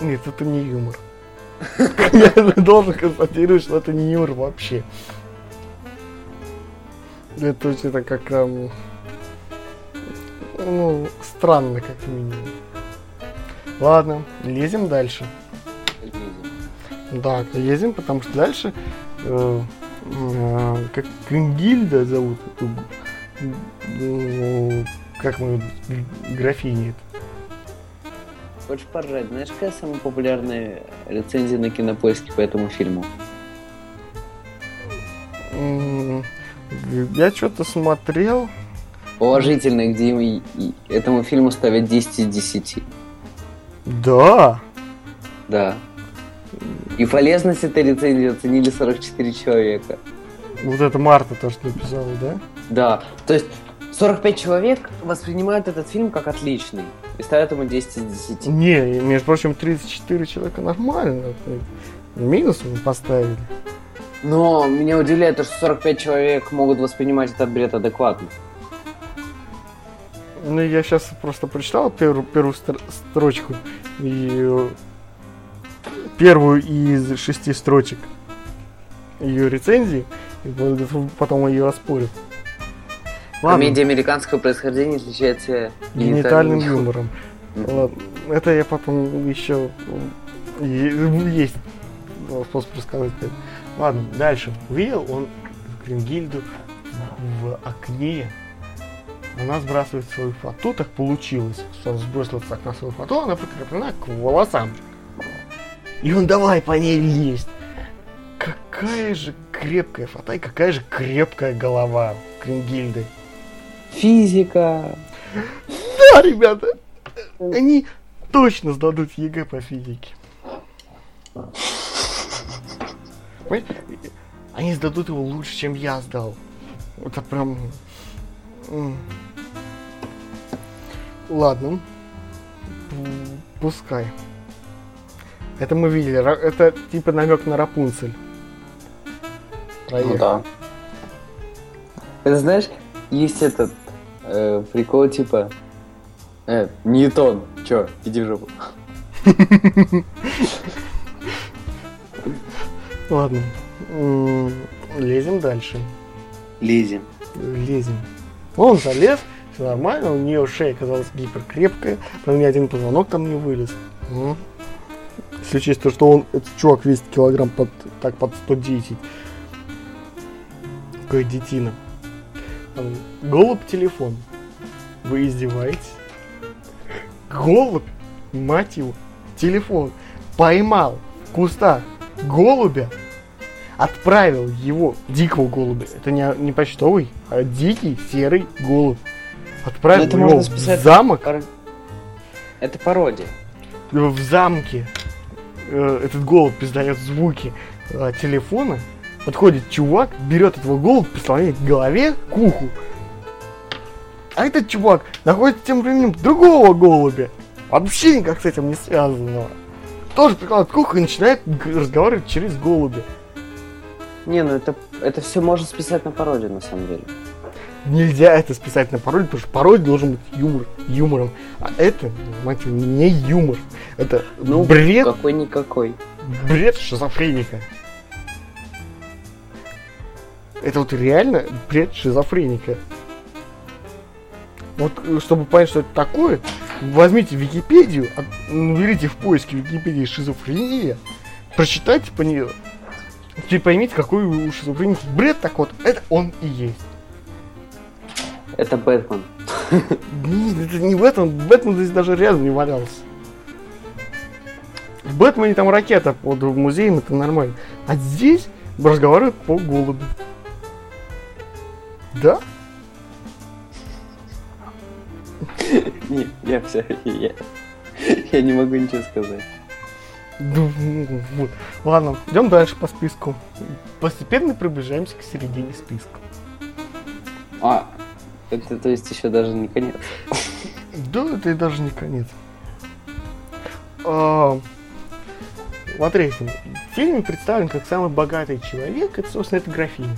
Нет, это не юмор. *laughs* Я должен констатировать, что это не юмор вообще. Это что-то как там... Ну, странно, как минимум. Ладно, лезем дальше. Да, лезем, потому что дальше э, э, как Крингильда зовут эту, ну, как мы графини Хочешь поржать? Знаешь, какая самая популярная рецензия на кинопоиске по этому фильму? Я что-то смотрел. Положительно, где этому фильму ставят 10 из 10. Да. Да. И полезность этой рецензии оценили 44 человека. Вот это Марта то, что написала, да? Да. То есть 45 человек воспринимают этот фильм как отличный и ставят ему 10 из 10. Не, между прочим, 34 человека нормально. Минус мы поставили. Но меня удивляет то, что 45 человек могут воспринимать этот бред адекватно. Ну, я сейчас просто прочитал первую, первую строчку и первую из шести строчек ее рецензии, и потом ее оспорю. Ладно. Комедия американского происхождения отличается генитальным юмором. Ладно, это я потом еще есть способ рассказать. Ладно, дальше. Увидел он Грингильду в окне. Она сбрасывает свою фату, так получилось, что он сбросил с окна свою фату, она прикреплена к волосам. И он давай по ней лезть. Какая же крепкая фата и какая же крепкая голова Крингильды. Физика. Да, ребята, они точно сдадут ЕГЭ по физике. Они сдадут его лучше, чем я сдал. Это прям... Ладно. Пускай. Это мы видели. Это типа намек на Рапунцель. Проехали. Ну да. Это знаешь, есть этот э, прикол типа э, Ньютон, чё, иди в жопу. Ладно. Лезем дальше. Лезем. Лезем. Он залез, все нормально, у нее шея оказалась гиперкрепкая, но ни один позвонок там не вылез. Ну, если учесть то, что он, этот чувак весит килограмм под, так, под 110. Какая детина. Голубь телефон. Вы издеваетесь? Голубь, мать его, телефон поймал в кустах голубя, отправил его, дикого голубя, это не, не почтовый, а дикий серый голубь, отправил это его в замок. Пар... Это пародия. В замке э, этот голубь издает звуки э, телефона, подходит чувак, берет этого голубя, прислоняет к голове, к уху. А этот чувак находит тем временем другого голубя, вообще никак с этим не связанного. Тоже прикладывает к уху и начинает разговаривать через голубя. Не, ну это, это все можно списать на пародию, на самом деле. Нельзя это списать на пародию, потому что пародия должен быть юмор, юмором. А это, мать не юмор. Это ну, бред. Какой-никакой. Бред шизофреника. Это вот реально бред шизофреника. Вот, чтобы понять, что это такое, возьмите Википедию, наберите в поиске Википедии шизофрения, прочитайте по нее, и поймите, какой у шизофреники бред так вот, это он и есть. Это Бэтмен. Нет, это не Бэтмен, Бэтмен здесь даже рядом не валялся. В Бэтмене там ракета под музеем, это нормально. А здесь разговаривают по голубю. Да? *laughs* Не, я все, я, я не могу ничего сказать. Ну, вот. Ладно, идем дальше по списку. Постепенно приближаемся к середине списка. А, это то есть еще даже не конец. Да, это и даже не конец. А, смотрите, в фильме представлен как самый богатый человек, это, собственно, это графиня.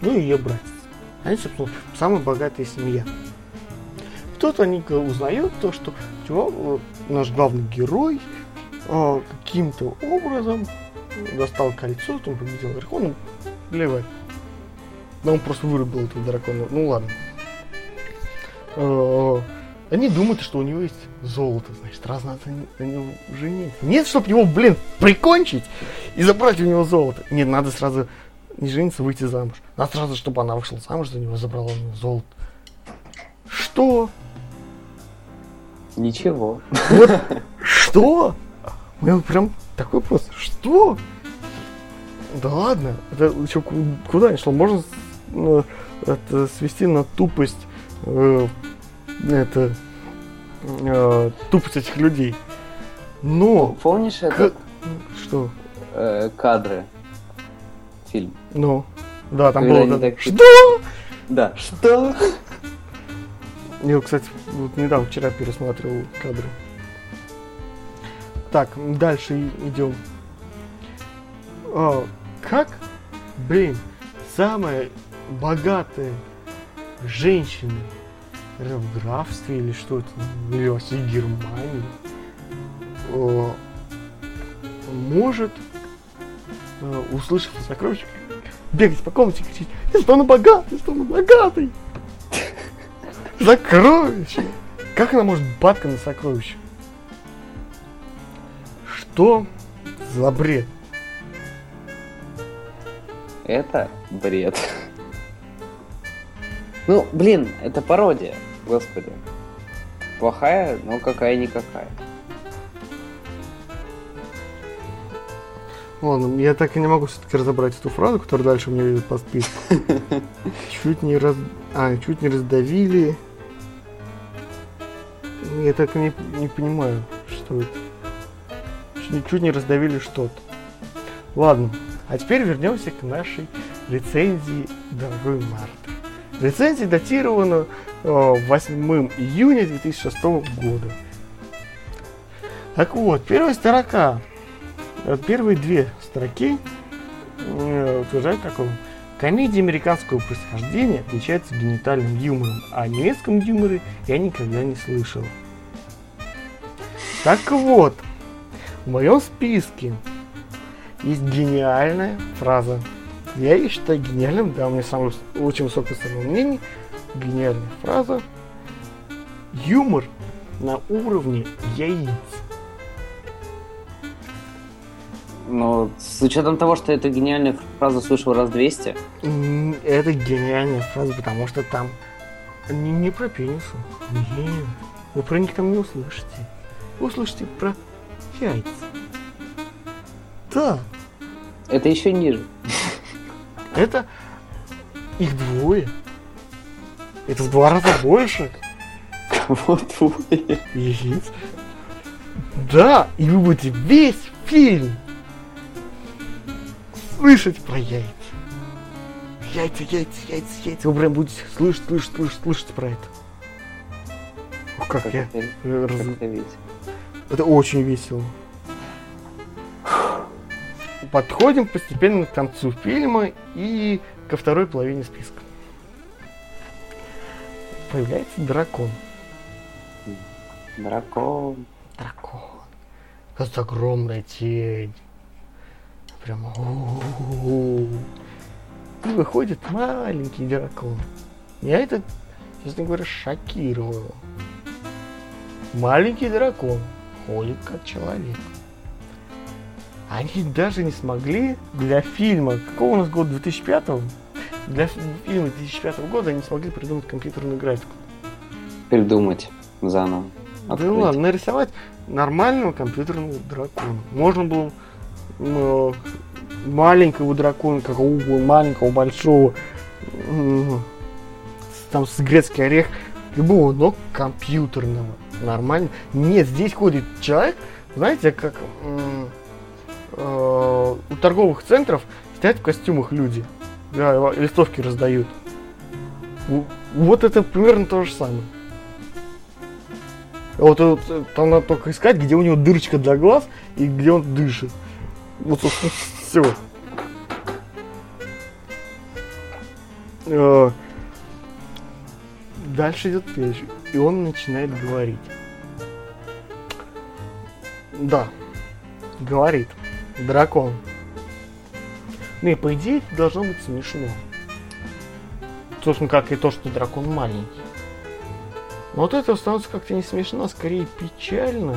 Ну и ее братец. Они, собственно, самая богатая семья. Тут они узнают то, что чего, наш главный герой а, каким-то образом достал кольцо, там победил дракона, плевать. Да он просто вырубил этого дракона. Ну ладно. А, они думают, что у него есть золото, значит, раз надо на него жениться. Нет, чтобы его, блин, прикончить и забрать у него золото. Нет, надо сразу не жениться, выйти замуж. Надо сразу, чтобы она вышла замуж за него, забрала у него золото. Что? Ничего. Вот *laughs* что? У меня прям такой вопрос. Что? Да ладно, это еще куда ни шло? Можно это свести на тупость э, это э, тупость этих людей. Но помнишь это? Что? Э, кадры. Фильм. Ну, да, там Когда было. Так... Что? Да. Что? Я, кстати, вот недавно вчера пересматривал кадры. Так, дальше идем. А, как, блин, самая богатая женщина в графстве или что это, или вообще Германии, о, может, э, услышав сокровище, бегать по комнате и кричать, я стану богатый, стану богатый. *laughs* Сокровище! Как она может бабка на сокровище? Что за бред? Это бред. Ну, блин, это пародия, господи. Плохая, но какая-никакая. Ладно, я так и не могу все-таки разобрать эту фразу, которая дальше у меня идет по списку. *laughs* Чуть не раз... А, чуть не раздавили. Я так и не, не понимаю, что это. Чуть, не раздавили что-то. Ладно, а теперь вернемся к нашей рецензии «Дорогой Марта». Рецензия датирована 8 э, июня 2006 года. Так вот, первая строка, э, первые две строки э, утверждают такое. Комедия американского происхождения отличается генитальным юмором, а о немецком юморе я никогда не слышал. Так вот, в моем списке есть гениальная фраза я ее считаю гениальным, да, у меня самое очень высокое самомнение. Гениальная фраза. Юмор на уровне яиц. Ну, с учетом того, что эту гениальную фразу слышал раз 200. Это гениальная фраза, потому что там не, не про пенисы. Нет. Вы про них там не услышите. Вы услышите про яйца. Да. Это еще ниже. Это их двое. Это в два раза больше. Кого двое? Яиц. Да, и вы будете весь фильм слышать про яйца. Яйца, яйца, яйца, яйца. Вы прям будете слышать, слышать, слышать, слышать про это. Ох, как, как я... Это, раз... как это, это очень весело подходим постепенно к концу фильма и ко второй половине списка. Появляется дракон. Дракон. Дракон. Это огромная тень. Прямо. И выходит маленький дракон. Я это, честно говоря, шокировало. Маленький дракон ходит как человек они даже не смогли для фильма, какого у нас года, 2005 для фильма 2005 года они смогли придумать компьютерную графику. Придумать заново. Открыть. Да ладно, нарисовать нормального компьютерного дракона. Можно было э, маленького дракона, какого маленького, большого, там с грецкий орех, любого, но компьютерного. Нормально. Нет, здесь ходит человек, знаете, как э, у торговых центров стоят в костюмах люди, да, листовки раздают. Вот это примерно то же самое. Вот, вот э, там надо только искать, где у него дырочка для глаз и где он дышит. Вот, собственно, *laughs* все. Дальше идет речь, и он начинает говорить. Да, говорит. Дракон. Ну и по идее это должно быть смешно. Собственно, как и то, что дракон маленький. Но вот это становится как-то не смешно, а скорее печально.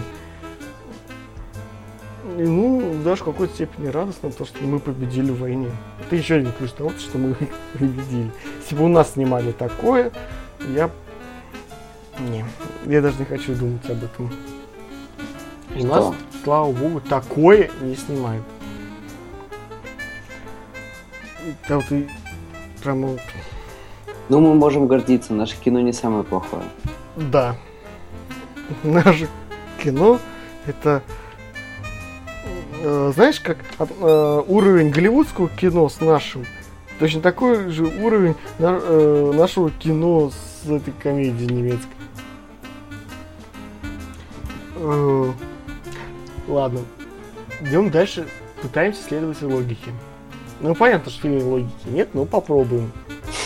И, ну, даже в какой-то степени радостно, то, что мы победили в войне. Это еще один плюс того, что мы *laughs* победили. Если бы у нас снимали такое, я... Не, я даже не хочу думать об этом. У Что? нас, слава богу, такое не снимают. Да вот и прям вот Ну, мы можем гордиться, наше кино не самое плохое. Да. Наше кино это э, знаешь, как э, уровень голливудского кино с нашим, точно такой же уровень на- э, нашего кино с этой комедией немецкой. Э, ладно, идем дальше, пытаемся следовать логике. Ну, понятно, что в фильме логики нет, но попробуем.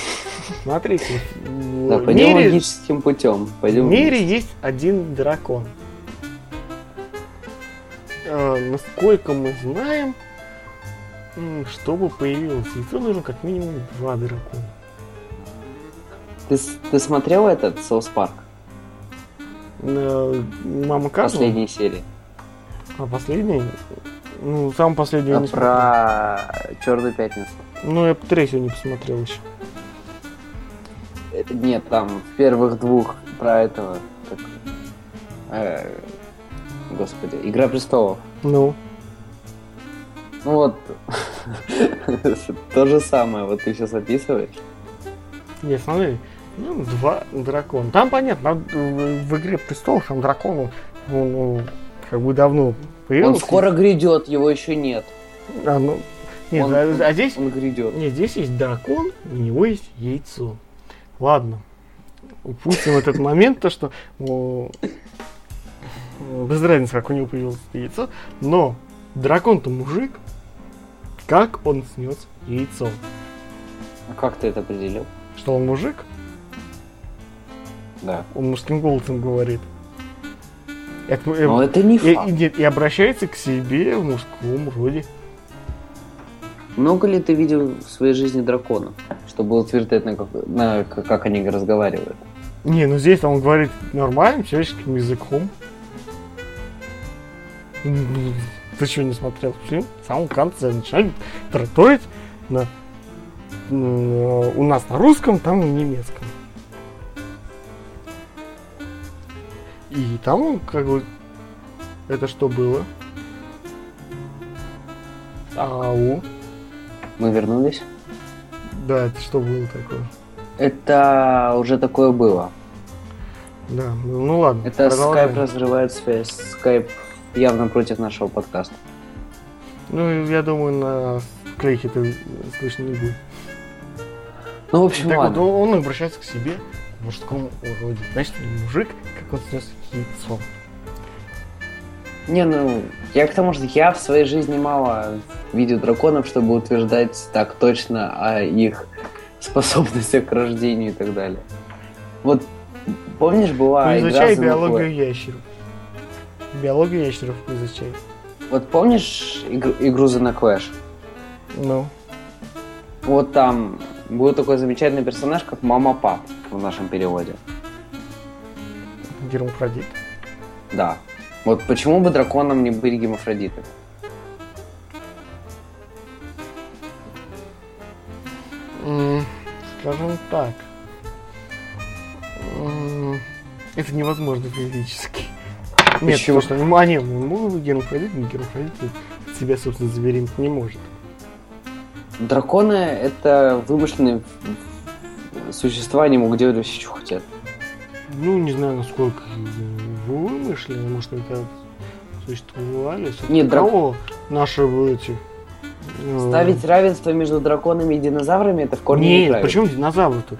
*laughs* Смотрите, в Да, пойдем мире- логическим путем. Пойдем в мире есть один дракон. Э, насколько мы знаем, чтобы появилось яйцо, нужно как минимум два дракона. Ты, ты смотрел этот Соус Парк? Э, мама Казла? Последней серии. А последний? Ну, сам последний А не смотрел. про Черную пятницу. Ну, я третью не посмотрел еще. Э, Нет, там в первых двух про этого. как, э, господи, Игра престолов. Ну, Ну вот, *laughs* то же самое, вот ты сейчас описываешь. не, смотри, ну, два дракона. Там понятно, в, игре престолов там дракон, он, ну, как бы давно Он появился. скоро грядет, его еще нет. А, ну, нет, Он- а, а здесь Он грядет. Нет, здесь есть дракон, у него есть яйцо. Ладно. Упустим этот момент, то что без разницы, как у него появилось яйцо, но дракон-то мужик, как он снес яйцо? А как ты это определил? Что он мужик? Да. Он мужским голосом говорит. Э, Но это не факт. и нет, и обращается к себе в мужском роде. Много ли ты видел в своей жизни драконов, чтобы утверждать, на как, на как они разговаривают? Не, ну здесь он говорит нормальным человеческим языком. Ты что, не смотрел фильм? В самом конце начинают тараторить на, м, у нас на русском, там на немецком. И там он как бы... Это что было? Ау. Мы вернулись? Да, это что было такое? Это уже такое было. Да, ну, ну ладно. Это продолжаем. скайп разрывает связь. Скайп явно против нашего подкаста. Ну, я думаю, на клейке это слышно не будет. Ну, в общем, Так вот, ладно. он, он обращается к себе мужском уроде. Значит, мужик, как он снес яйцо. Не, ну, я к тому, что я в своей жизни мало видел драконов, чтобы утверждать так точно о их способностях к рождению и так далее. Вот, помнишь, была Ну, игра изучай The биологию ящеров. Биологию ящеров изучай. Вот помнишь игру, игру The Clash? Ну, Вот там был такой замечательный персонаж, как Мама Пап в нашем переводе. гермафродит. Да. Вот почему бы драконам не быть гемофродитами? М, Скажем так. Это невозможно физически. Нет, Почему? потому что ну, они могут быть гермафродиты, но гермафродит себя, собственно, забеременеть не может. Драконы — это вымышленные существа, они могут делать все, что хотят. Ну, не знаю, насколько вымышлены, может, это существовали. Нет, драк- Кого наши эти... э, Ставить равенство между драконами и динозаврами это в корне Нет, неправильно. почему динозавры-то?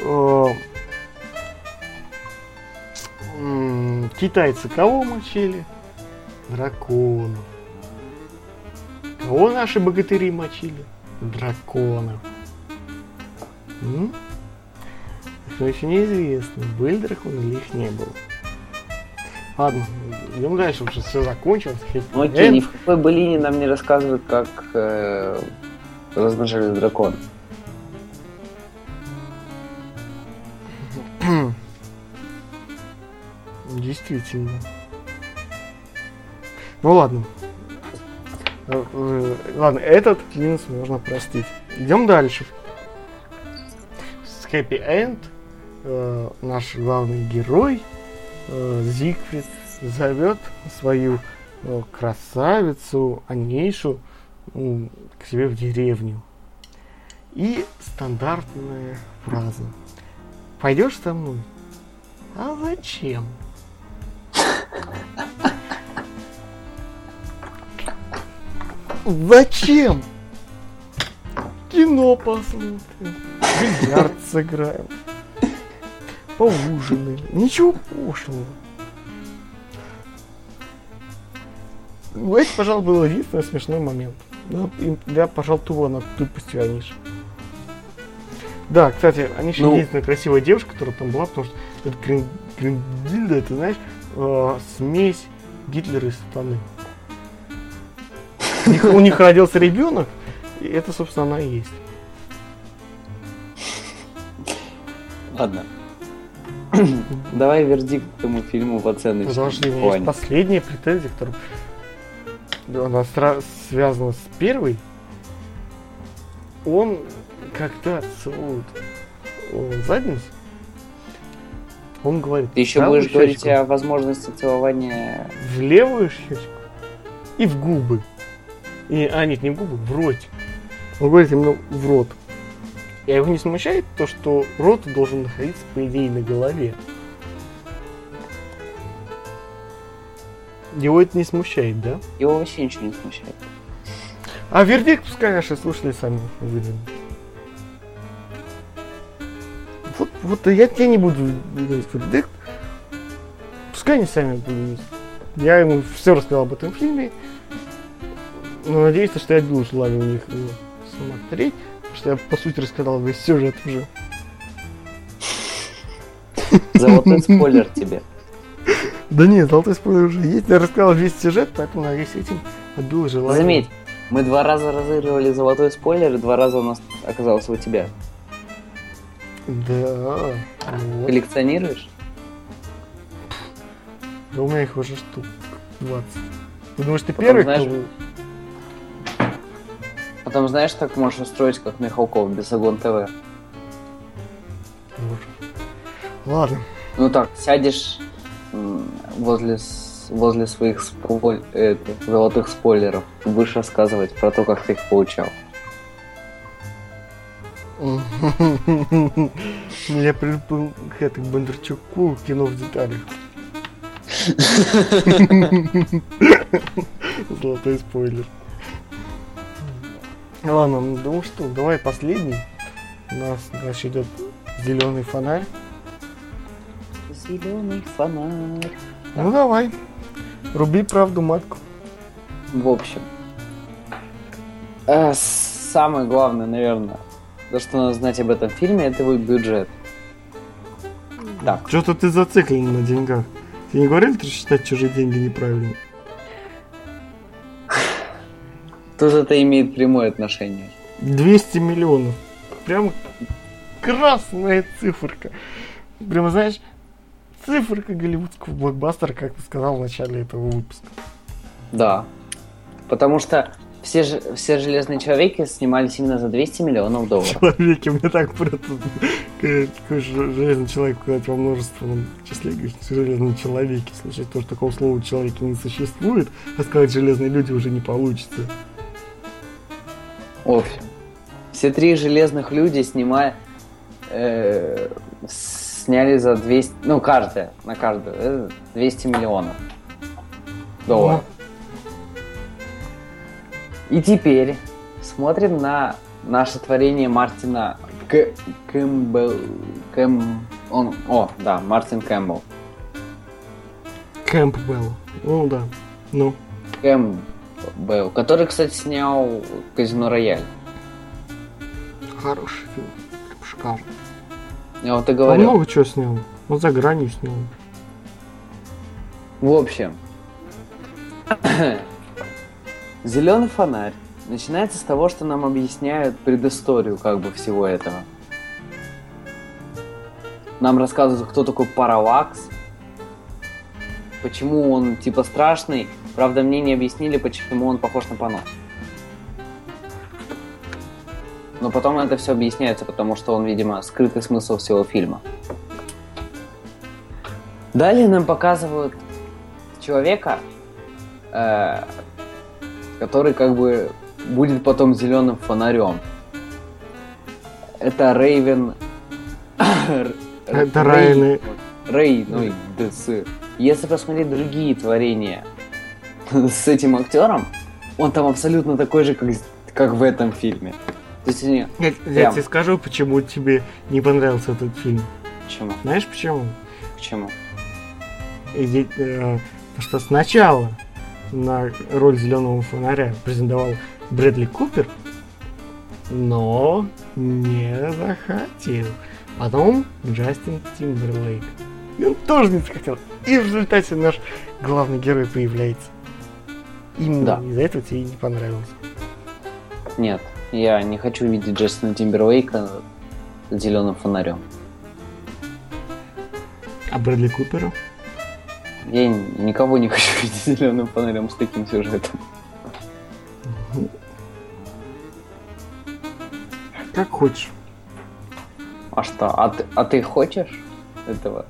Э, Китайцы кого мочили? Драконов. Кого наши богатыри мочили? Драконов. М? Что еще неизвестно, были драконы или их не было. Ладно, идем дальше, уже все закончилось. Ну окей, ни в какой былине нам не рассказывают, как э, размножались драконы. *clears throat* Действительно. Ну ладно. Э, э, Ладно, этот минус можно простить. Идем дальше. С Happy End э, наш главный герой э, Зигфрид зовет свою э, красавицу Анейшу м, к себе в деревню. И стандартная фраза. Пойдешь со мной? А зачем? Зачем? Кино посмотрим, бильярд сыграем, поужинаем. Ничего пошлого. Это, пожалуй, был единственный смешной момент. И для, пожалуй, его над тупостью Аниши. Да, кстати, Аниша Ну. единственная красивая девушка, которая там была, потому что это Грин- Гриндильда, ты знаешь, э, смесь Гитлера и Сатаны. У них, у них родился ребенок, и это, собственно, она и есть. Ладно. *clears throat* Давай вердикт этому фильму в оценочном Подожди, у меня есть последняя претензия, которая она сра- связана с первой. Он, когда целует э, задницу, он говорит, Ты еще «Правую будешь говорить щечку, о возможности целования. в левую щечку и в губы. И, а, нет, не в губы, в ротик. Он говорит именно в рот. И его не смущает то, что рот должен находиться, по идее, на голове. Его это не смущает, да? Его вообще ничего не смущает. А вердикт, пускай наши слушатели сами выдвинут. Вот, вот я, я не буду выдавать вердикт. Пускай они сами выдвинут. Я ему все рассказал об этом фильме. Но надеюсь, что я отбил желание у них его смотреть. Что я, по сюжет рассказал весь сюжет уже. Золотой спойлер тебе. Да нет, золотой спойлер уже есть. Я рассказал весь сюжет, поэтому надеюсь, этим отбил желание. Заметь, мы два раза разыгрывали золотой спойлер, и два раза у нас оказался у тебя. Да. Вот. Коллекционируешь? Да у меня их уже штук 20. Ты думаешь, ты Потом, первый, знаешь, кто Потом знаешь, так можешь устроить, как Михалков, Бесогон ТВ. Боже. Ладно. Ну так, сядешь возле, возле своих спойль- это, золотых спойлеров будешь рассказывать про то, как ты их получал. Я прилипал к этой Бондарчуку кино в деталях. *laughs* Золотой спойлер. Ладно, ну ну что, давай последний. У нас дальше идет зеленый фонарь. Зеленый фонарь. Ну давай. Руби правду матку. В общем, э, самое главное, наверное, то, что надо знать об этом фильме, это его бюджет. Так. Что-то ты зациклен на деньгах. Ты не говорил, что считать чужие деньги неправильно? Тут это имеет прямое отношение. 200 миллионов. Прям красная циферка. Прямо, знаешь, циферка голливудского блокбастера, как ты сказал в начале этого выпуска. Да. Потому что все, же- все железные человеки снимались именно за 200 миллионов долларов. Человеки, мне так просто э, такой же- железный человек, когда во множественном числе говоришь, железные человеки. Слушай, то, что такого слова человеки не существует, а сказать железные люди уже не получится. Общем, все три железных люди снимая, э, сняли за 200, ну каждая, на каждую, э, 200 миллионов. долларов. И теперь смотрим на наше творение Мартина К... Кэмпбелл. Кэм... Он... О, да, Мартин Кэмпбелл. Кэмпбелл. Ну да. Ну. Кэмпбелл, который, кстати, снял Казино Рояль. Хороший фильм. Шикарный. Я вот и Он говорил. много чего снял. Он за гранью снял. В общем, *coughs* зеленый фонарь начинается с того, что нам объясняют предысторию как бы всего этого. Нам рассказывают, кто такой Паралакс, почему он типа страшный. Правда, мне не объяснили, почему он похож на понос. Но потом это все объясняется, потому что он, видимо, скрытый смысл всего фильма. Далее нам показывают человека, э, который как бы будет потом зеленым фонарем. Это Рейвен. Это Райан Рей, ну и ДС. Если посмотреть другие творения с этим актером, он там абсолютно такой же, как, как в этом фильме. То есть они... Я, я Прям. тебе скажу, почему тебе не понравился этот фильм. Почему? Знаешь почему? Почему? Иди- э, потому что сначала на роль зеленого фонаря презентовал Брэдли Купер, но не захотел. Потом Джастин Тимберлейк. И он тоже не захотел. И в результате наш главный герой появляется. Именно Да. из-за этого тебе не понравился. Нет, я не хочу видеть Джастина Тимберлейка с зеленым фонарем. А Брэдли Куперу? Я никого не хочу *laughs* видеть зеленым фонарем с таким сюжетом. Как хочешь. А что? А ты, а ты хочешь этого?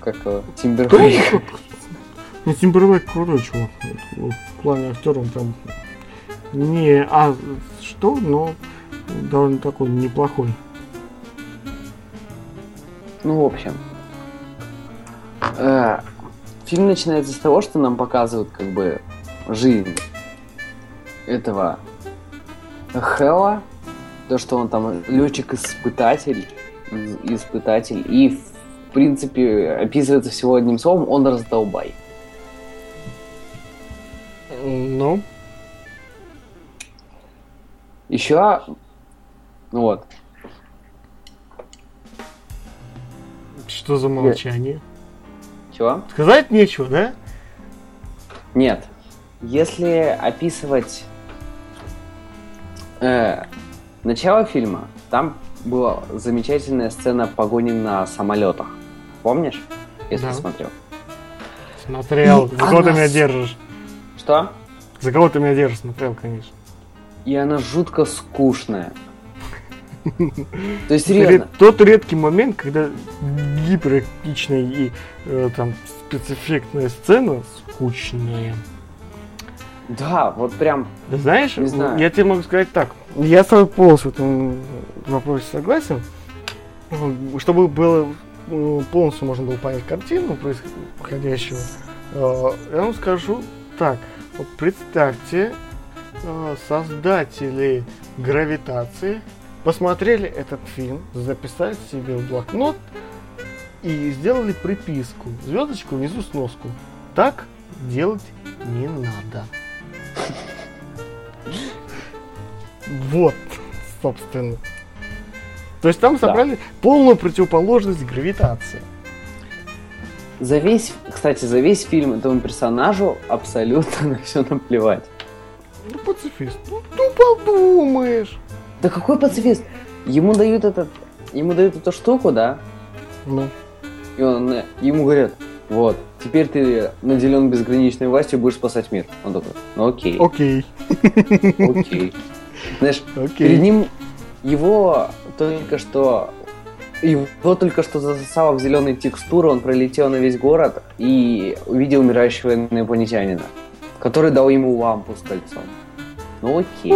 Как его? Тимберлейка? Ну, Тимберлейк крутой чувак. В плане актера он там не а что, но довольно такой неплохой. Ну, в общем. э, фильм начинается с того, что нам показывают как бы жизнь этого Хэлла, то, что он там летчик-испытатель, испытатель, и в принципе описывается всего одним словом, он раздолбай. Еще, ну вот, что за молчание? чего? Сказать нечего, да? Нет. Если описывать э, начало фильма, там была замечательная сцена погони на самолетах. Помнишь? Если Да. смотрел. Смотрел. И За кого ты меня держишь? Что? За кого ты меня держишь? Смотрел, конечно. И она жутко скучная. То есть, серьезно, Тот редкий момент, когда гиперэпичная и э, там спецэффектная сцена скучная. да, вот прям, знаешь, Не знаю. я тебе могу сказать так. Я с тобой полностью в этом вопросе согласен. Ну, Чтобы было э, полностью можно было понять картину происходящего, э, я вам скажу так. Вот представьте, э, создатели гравитации посмотрели этот фильм, записали себе в блокнот и сделали приписку. Звездочку внизу сноску. Так делать не надо. Вот, собственно. То есть там Да. собрали полную противоположность гравитации. за весь, кстати, за весь фильм этому персонажу абсолютно *laughs* на все наплевать. Ну, пацифист, ну, ну подумаешь. Да какой пацифист? Ему дают этот, ему дают эту штуку, да? Ну, И он, э, ему говорят, вот, теперь ты наделен безграничной властью, будешь спасать мир. Он такой, ну окей, окей, окей. Знаешь, перед окей. ним его только что его только что засосало в зеленые текстуры, он пролетел на весь город и увидел умирающего инопланетянина, который дал ему лампу с кольцом. Ну окей.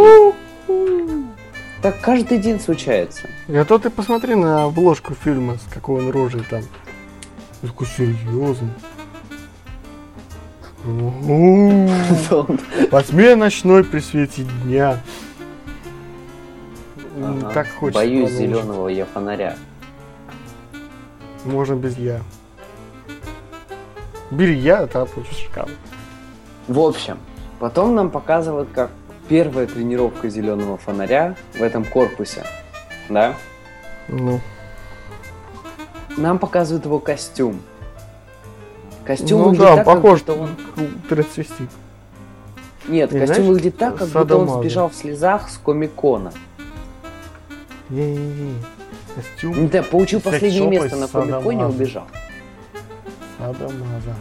Так каждый день случается. А то ты посмотри на обложку фильма, с какой он рожей там. Такой серьезный. *laughs* Во тьме ночной при свете дня. Так хочется. Боюсь зеленого я фонаря. Можно без я. Бери я, а там шкаф. В общем, потом нам показывают, как первая тренировка зеленого фонаря в этом корпусе. Да? Ну. Нам показывают его костюм. Костюм ну, выглядит да, так, похож как будто он... трансвестит. Нет, Не костюм знаешь, выглядит так, как будто он сбежал в слезах с комикона. Не-не-не. Костюм знаю, получил последнее место на комиконе и убежал. Садомаза.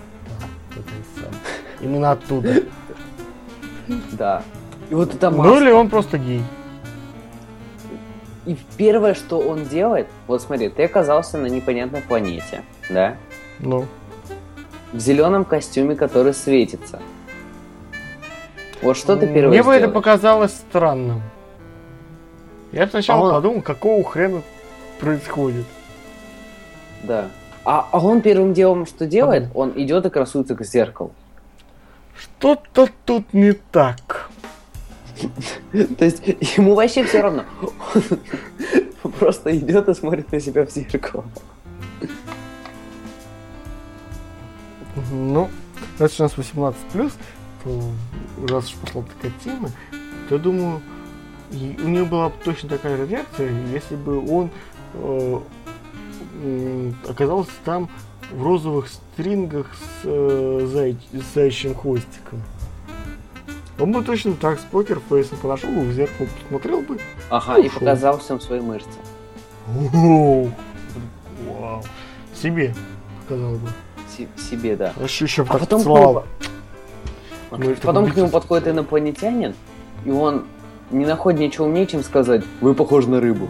Именно оттуда. Да. И вот это Ну маска. или он просто гей. И первое, что он делает, вот смотри, ты оказался на непонятной планете, да? Ну. В зеленом костюме, который светится. Вот что ты Мне первое бы это показалось странным. Я сначала А он- подумал, какого хрена происходит. Да. А, а он первым делом что делает? Он идет и красуется к зеркалу. Что-то тут не так. То есть ему вообще все равно. Он просто идет и смотрит на себя в зеркало. Ну, раз у нас 18 плюс, то раз уж пошла такая тема, то я думаю, и у него была бы точно такая же реакция, если бы он э, оказался там в розовых стрингах с, э, зай- с заячьим хвостиком. Он бы точно так с покерфейсом подошел бы в зеркало, посмотрел бы. Ага, и Ушел. показал всем свои мышцы. Оу, Вау. Себе показал бы. Себе, да. А еще, еще А потом поцеловал. Куба. Ну, Потом к нему подходит инопланетянин, и он не находит ничего умнее, чем сказать, вы похожи на рыбу.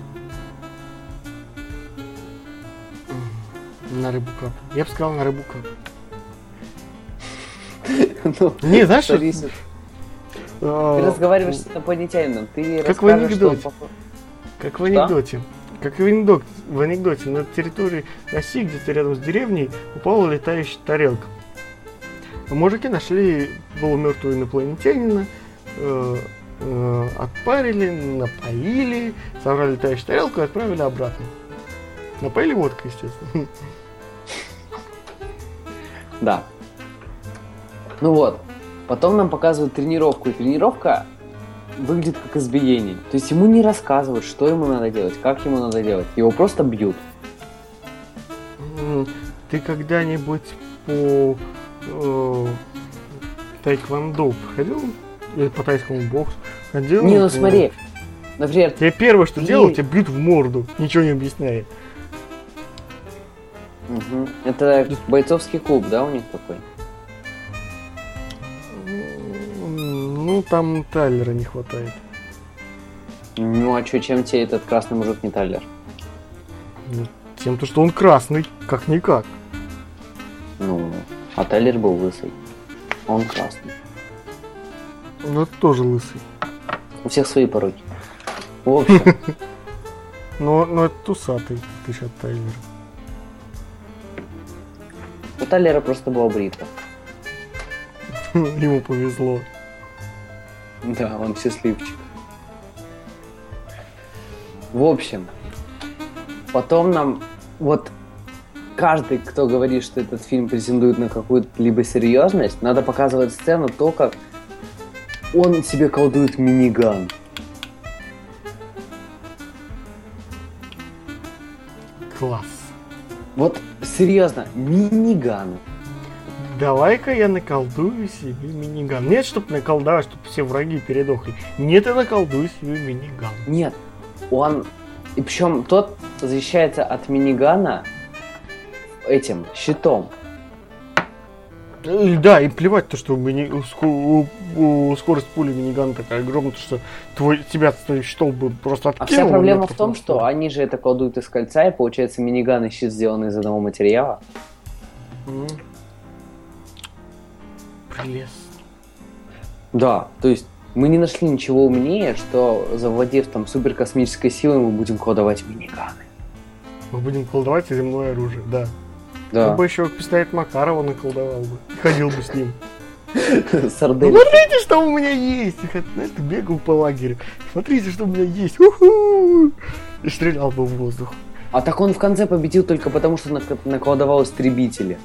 На рыбу кап. Я бы сказал на рыбу кап. *laughs* Ну, Не, знаешь, что? зависит. Ты разговариваешь с инопланетянином, ты Как в анекдоте. Как в анекдоте. Как в анекдоте, в анекдоте на территории России, где-то рядом с деревней, упала летающая тарелка. Мужики нашли полумертвого инопланетянина, э, э, отпарили, напоили, собрали летающую тарелку и отправили обратно. Напоили водкой, естественно. *laughs* Да. Ну вот. Потом нам показывают тренировку, и тренировка выглядит как избиение. То есть ему не рассказывают, что ему надо делать, как ему надо делать. Его просто бьют. Ты когда-нибудь по э, тайквондо ходил? Или по тайскому боксу? Ходил? Не, ну смотри. Например, Тебе первое, что Ты- делают, тебя бьют в морду, ничего не объясняя. Это бойцовский клуб, да, у них такой? Ну, там Тайлера не хватает. Ну а чё, чем тебе этот красный мужик не Тайлер? Ну, Тем, то, что он красный, как-никак. Ну, а Тайлер был лысый. А Он красный. Ну, это тоже лысый. У всех свои пороки. В общем, *laughs* Но, но это усатый, ты от Тайлера. У Тайлера просто была бритва. *laughs* Ему повезло. Да, он счастливчик. В общем, потом нам вот каждый, кто говорит, что этот фильм претендует на какую-то либо серьезность, надо показывать сцену то, как он себе колдует миниган. Класс. Вот серьезно, миниган. Давай-ка я наколдую себе миниган. Нет, чтоб наколдовать, чтобы все враги передохли. Нет, я наколдую себе миниган. Нет, он... И причем тот защищается от минигана этим щитом. Э, Да, и плевать то, что у мини- скорость пули минигана такая огромная, то, что твой, тебя с твоим щитом бы просто А откинуло. вся проблема в том, что они же это колдуют из кольца, и получается миниган и щит сделаны из одного материала. Прелестно. Да, то есть мы не нашли ничего умнее, что завладев там суперкосмической силой, мы будем колдовать миниганы. Мы будем колдовать земное оружие, да. Да. бы еще пистолет Макарова наколдовал бы. и Ходил бы с ним. *laughs* Сардельки. Смотрите, что у меня есть! Знаешь, ты бегал по лагерю. Смотрите, что у меня есть. Уху! И стрелял бы в воздух. А так он в конце победил только потому, что нак- наколдовал истребители.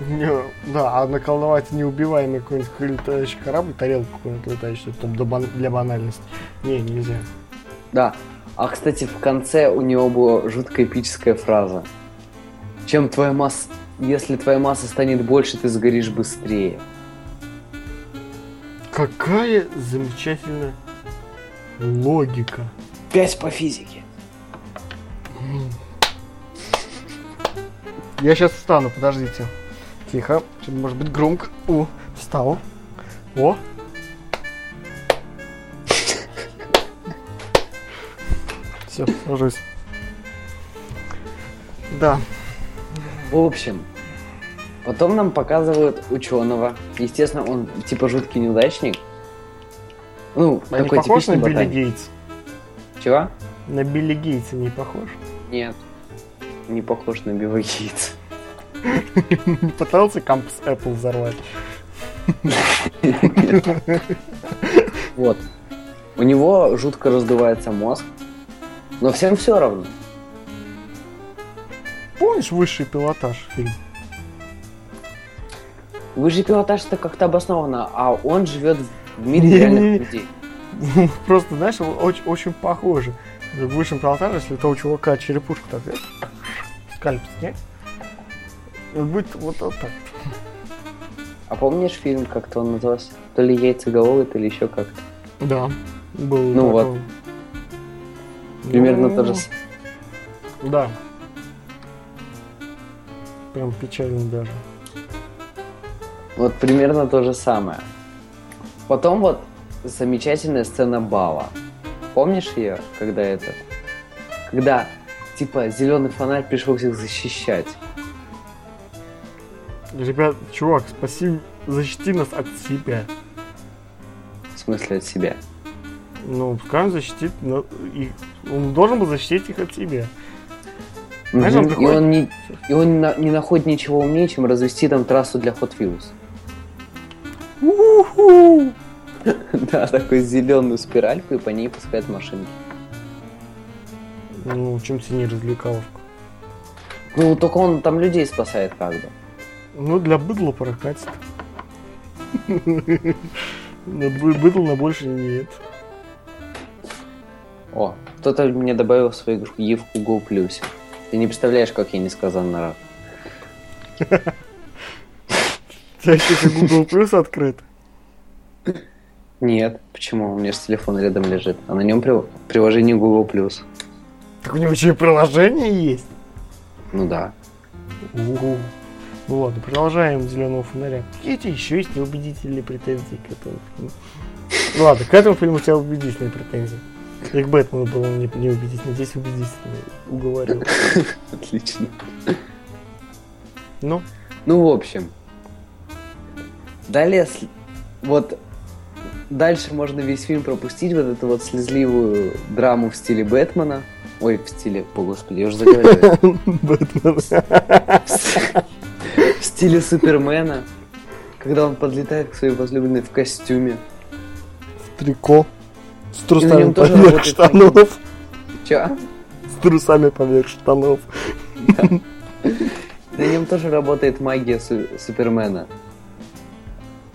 Не, да, а наколдовать неубиваемый какой-нибудь летающий корабль, тарелку какую-нибудь летающую, там для банальности. Не, нельзя. Да. А, кстати, в конце у него была жутко эпическая фраза. Чем твоя масса... Если твоя масса станет больше, ты сгоришь быстрее. Какая замечательная логика. Пять по физике. Я сейчас встану, подождите. Тихо, может быть громко. О, встал. О. Все, ложусь. Да. В общем, потом нам показывают ученого. Естественно, он типа жуткий неудачник. Ну, А не такой похож на типичный Билли ботаник. Гейтс? Чего? На Билли Гейтса не похож? Нет. Не похож на Билла Гейтса. *laughs* Пытался кампус Apple взорвать. *laughs* Вот. У него жутко раздувается мозг. Но всем все равно. Помнишь высший пилотаж фильм? Высший пилотаж это как-то обосновано, а он живет в мире Не-не-не. реальных людей. *laughs* Просто, знаешь, очень, очень похоже. В высшем пилотаже, если у того чувака черепушку так, скальп снять, будет вот, вот так. А помнишь фильм, как-то он назывался? То ли яйцеголовый, то ли еще как-то. Да. Был Ну вот. Примерно Ну, то же. Да. Прям печально даже. Вот примерно то же самое. Потом вот замечательная сцена бала. Помнишь ее, когда это? Когда, типа, зеленый фонарь пришел всех защищать. Ребят, чувак, спаси, защити нас от себя. В смысле, от себя. Ну, пускай он защитит но их. Он должен был защитить их от себя. Знаешь, он И такой- он, не, и он не на- не находит ничего умнее, чем развести там трассу для Hot Wheels. Уху! *laughs* Да, такую зеленую спиральку и по ней пускает машинки. Ну, чем цени развлекаловку? Ну, только он там людей спасает как бы. Ну, для быдла прокатит. *laughs* На бы- Быдл на больше нет. О, кто-то мне добавил в свою игрушку Евку Go Plus. Ты не представляешь, как я несказанно рад. У тебя еще Google Plus открыт. Нет, почему? У меня же телефон рядом лежит. А на нем при- приложение Google Plus. Так у него еще и приложение есть. Ну да. Ого. Ну ладно, продолжаем зеленого фонаря. Какие еще есть неубедительные претензии к этому фильму? Ну ладно, к этому фильму у тебя убедительные претензии. И к Бэтмену было не, неубедительно, здесь убедительно. Уговорил. *laughs* Отлично. Ну, Ну, в общем. Далее, вот дальше можно весь фильм пропустить, вот эту вот слезливую драму в стиле Бэтмена. Ой, в стиле, о господи, я уже заговорил. *laughs* Бэтмен. *laughs* В стиле Супермена. Когда он подлетает к своей возлюбленной в костюме. Трико. С трусами поверх штанов. Чё? С трусами поверх штанов. На нем тоже работает магия Су- Супермена.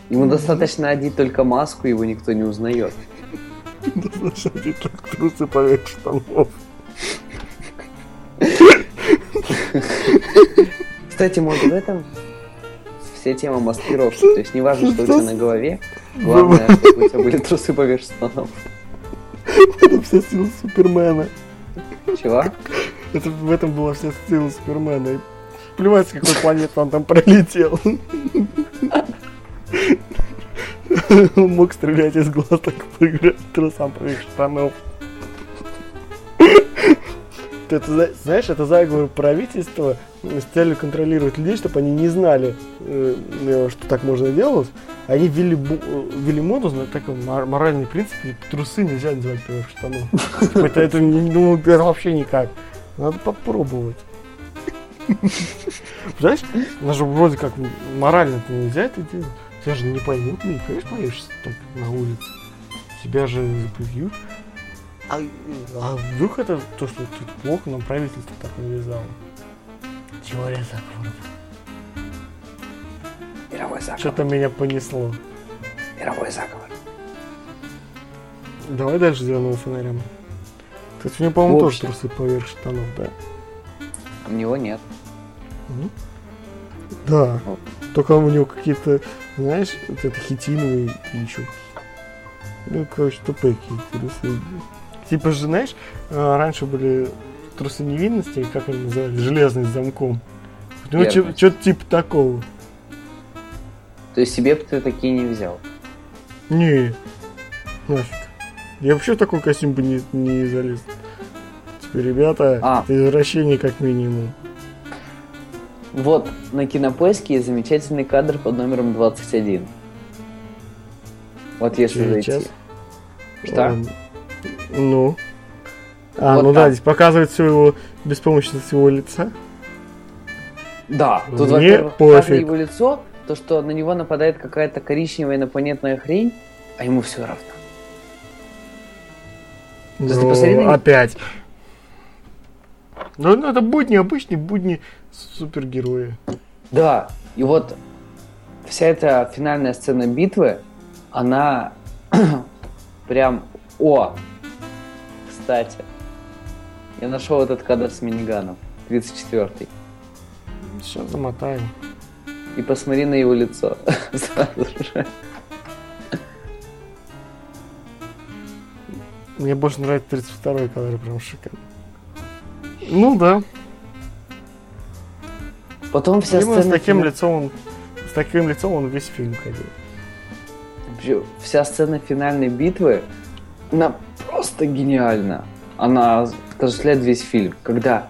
Ему достаточно одеть только маску, его никто не узнает. Слушайте, так трусы поверх штанов. Кстати, может в этом вся тема маскировки. То есть не важно, что у тебя на голове. *laughs* Главное, чтобы у тебя были трусы поверх штанов. *laughs* Это вся сила Супермена. Чего? *laughs* Это, в этом была вся сила Супермена. И плевать, с какой планеты он там пролетел. *laughs* Он мог стрелять из глаз, так прыгать трусам поверх штанов. Ты это зна- знаешь, это заговор правительства с целью контролировать людей, чтобы они не знали, э, э, что так можно делать. Они ввели, э, ввели моду, мор- моральный принцип, и трусы нельзя надевать поверх штанов. *laughs* Типа, Это, это, ну, это вообще никак. Надо попробовать. *laughs* Знаешь, даже вроде как морально-то нельзя это делать. Тебя же не поймут, ну, конечно, появишься так на улице. Тебя же забьют. А, а вдруг это то, что тут плохо, нам правительство так навязало? Теория заговоров. Мировой заговор. Что-то меня понесло. Мировой заговор. Давай дальше зеленого фонаря. Кстати, у него, по-моему, тоже трусы поверх штанов, да? У него нет. Мгм. Да. Вот. Только у него какие-то, знаешь, вот это хитиновые и еще. Ну, короче, тупые какие-то трусы. Типа же, знаешь, а, раньше были трусы невинности, как они назывались, железный с замком. Ну, что-то типа такого. То есть себе бы ты такие не взял. Не, нафиг. Я вообще в такой костюм бы не, не залез. Теперь, ребята, А. это извращение как минимум. Вот на кинопоиске замечательный кадр под номером 21. Вот если Через зайти. час. Что? Ладно. Ну. А, Вот ну да, так. здесь показывает всю его беспомощность его лица. Да, тут, Мне во-первых, его лицо, то, что на него нападает какая-то коричневая инопланетная хрень, а ему все равно. ты Ну, посмотри на них. опять. Ну, ну, это будни, обычные будни супергероя. Да, и вот вся эта финальная сцена битвы, она *clears throat* прям... О! Кстати, я нашел этот кадр с миниганом, 34-й. Сейчас замотаем. И посмотри на его лицо *laughs* сразу же. Мне больше нравится 32-й кадр, прям шикарно. Ну да. Потом вся Именно с сцена... таким фина- лицом он. С таким лицом он весь фильм ходил. Вся сцена финальной битвы, она просто гениальна. Она отождествляет весь фильм. Когда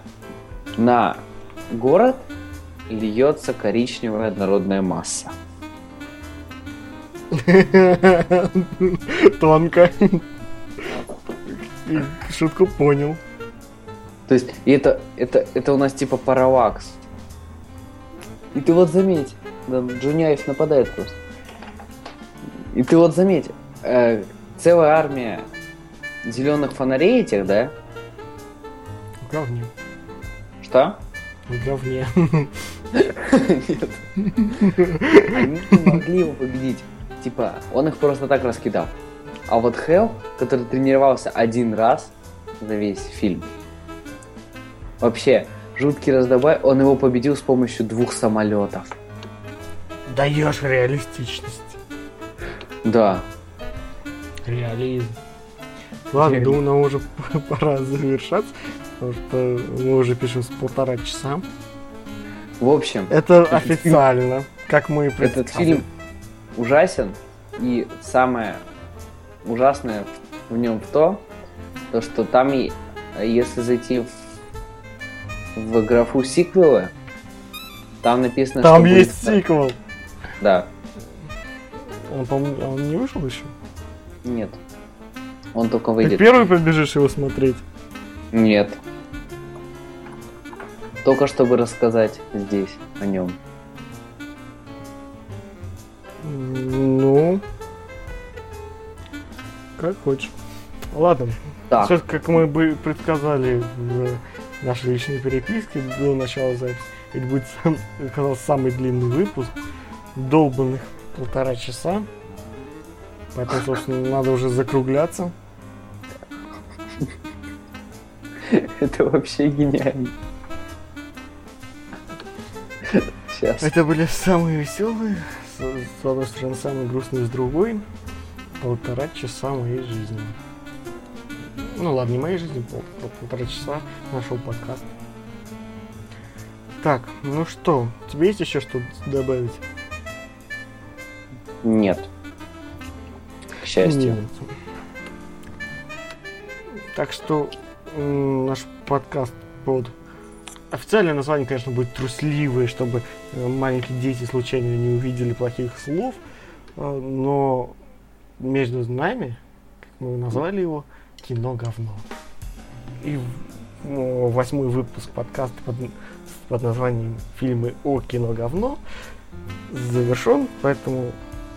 на город льется коричневая однородная масса. *laughs* Тонко. Шутку понял. То есть, и это, это, это у нас типа параллакс. И ты вот заметь, да, Джуняев нападает просто. И ты вот заметь, э, целая армия зеленых фонарей этих, да? В говне. Что? В говне. *laughs* *laughs* Нет. Они не могли его победить. Типа, он их просто так раскидал. А вот Хелл, который тренировался один раз за весь фильм, вообще, жуткий раздобай, он его победил с помощью двух самолетов. Даешь реалистичность. Да. Реализм. Ладно, думаю, нам уже *laughs* пора завершаться, потому что мы уже пишем с полтора часа. В общем, Это официально, как мы и этот фильм ужасен, и самое ужасное в нем то, то что там, если зайти в, в графу сиквелы, там написано, Там что будет- есть сиквел. Да, Он, по-моему, он не вышел еще? нет. Он только Ты выйдет. первый побежишь его смотреть? Нет. Только чтобы рассказать здесь о нем. Ну, как хочешь. Ладно, Так, Всё, как мы бы предсказали в нашей личной переписке до начала записи, *laughs* это будет оказался самый длинный выпуск, долбанных полтора часа. Поэтому, собственно, надо уже закругляться. это вообще гениально. Сейчас. Это были самые веселые, с, с одной стороны, самые грустные, с другой. Полтора часа моей жизни. Ну ладно, не моей жизни, пол- пол- полтора часа нашего подкаста. Так, ну что, тебе есть еще что добавить? Нет. Счастью. Нет. Так что наш подкаст под официальное название, конечно, будет трусливое, чтобы э, маленькие дети случайно не увидели плохих слов, э, но между нами, как мы назвали его, кино говно. И восьмой выпуск подкаста под, под названием «Фильмы о кино говно» завершен, поэтому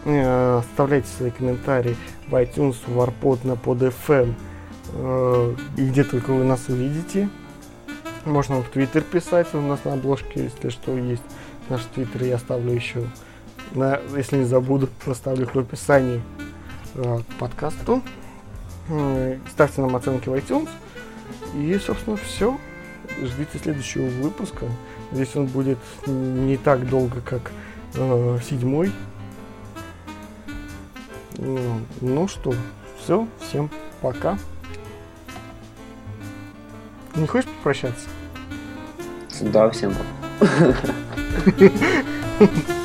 оставляйте свои комментарии в iTunes, в Warpod, на PodFM э, и где только вы нас увидите. Можно в Твиттер писать, у нас на обложке, если что, есть наш Твиттер, я оставлю еще, на, если не забуду, оставлю в описании э, к подкасту. Э, ставьте нам оценки в iTunes. И, собственно, все. Ждите следующего выпуска. Здесь он будет не так долго, как э, седьмой. Ну, ну что, все, всем пока. Не хочешь попрощаться? Да, всем пока. *laughs*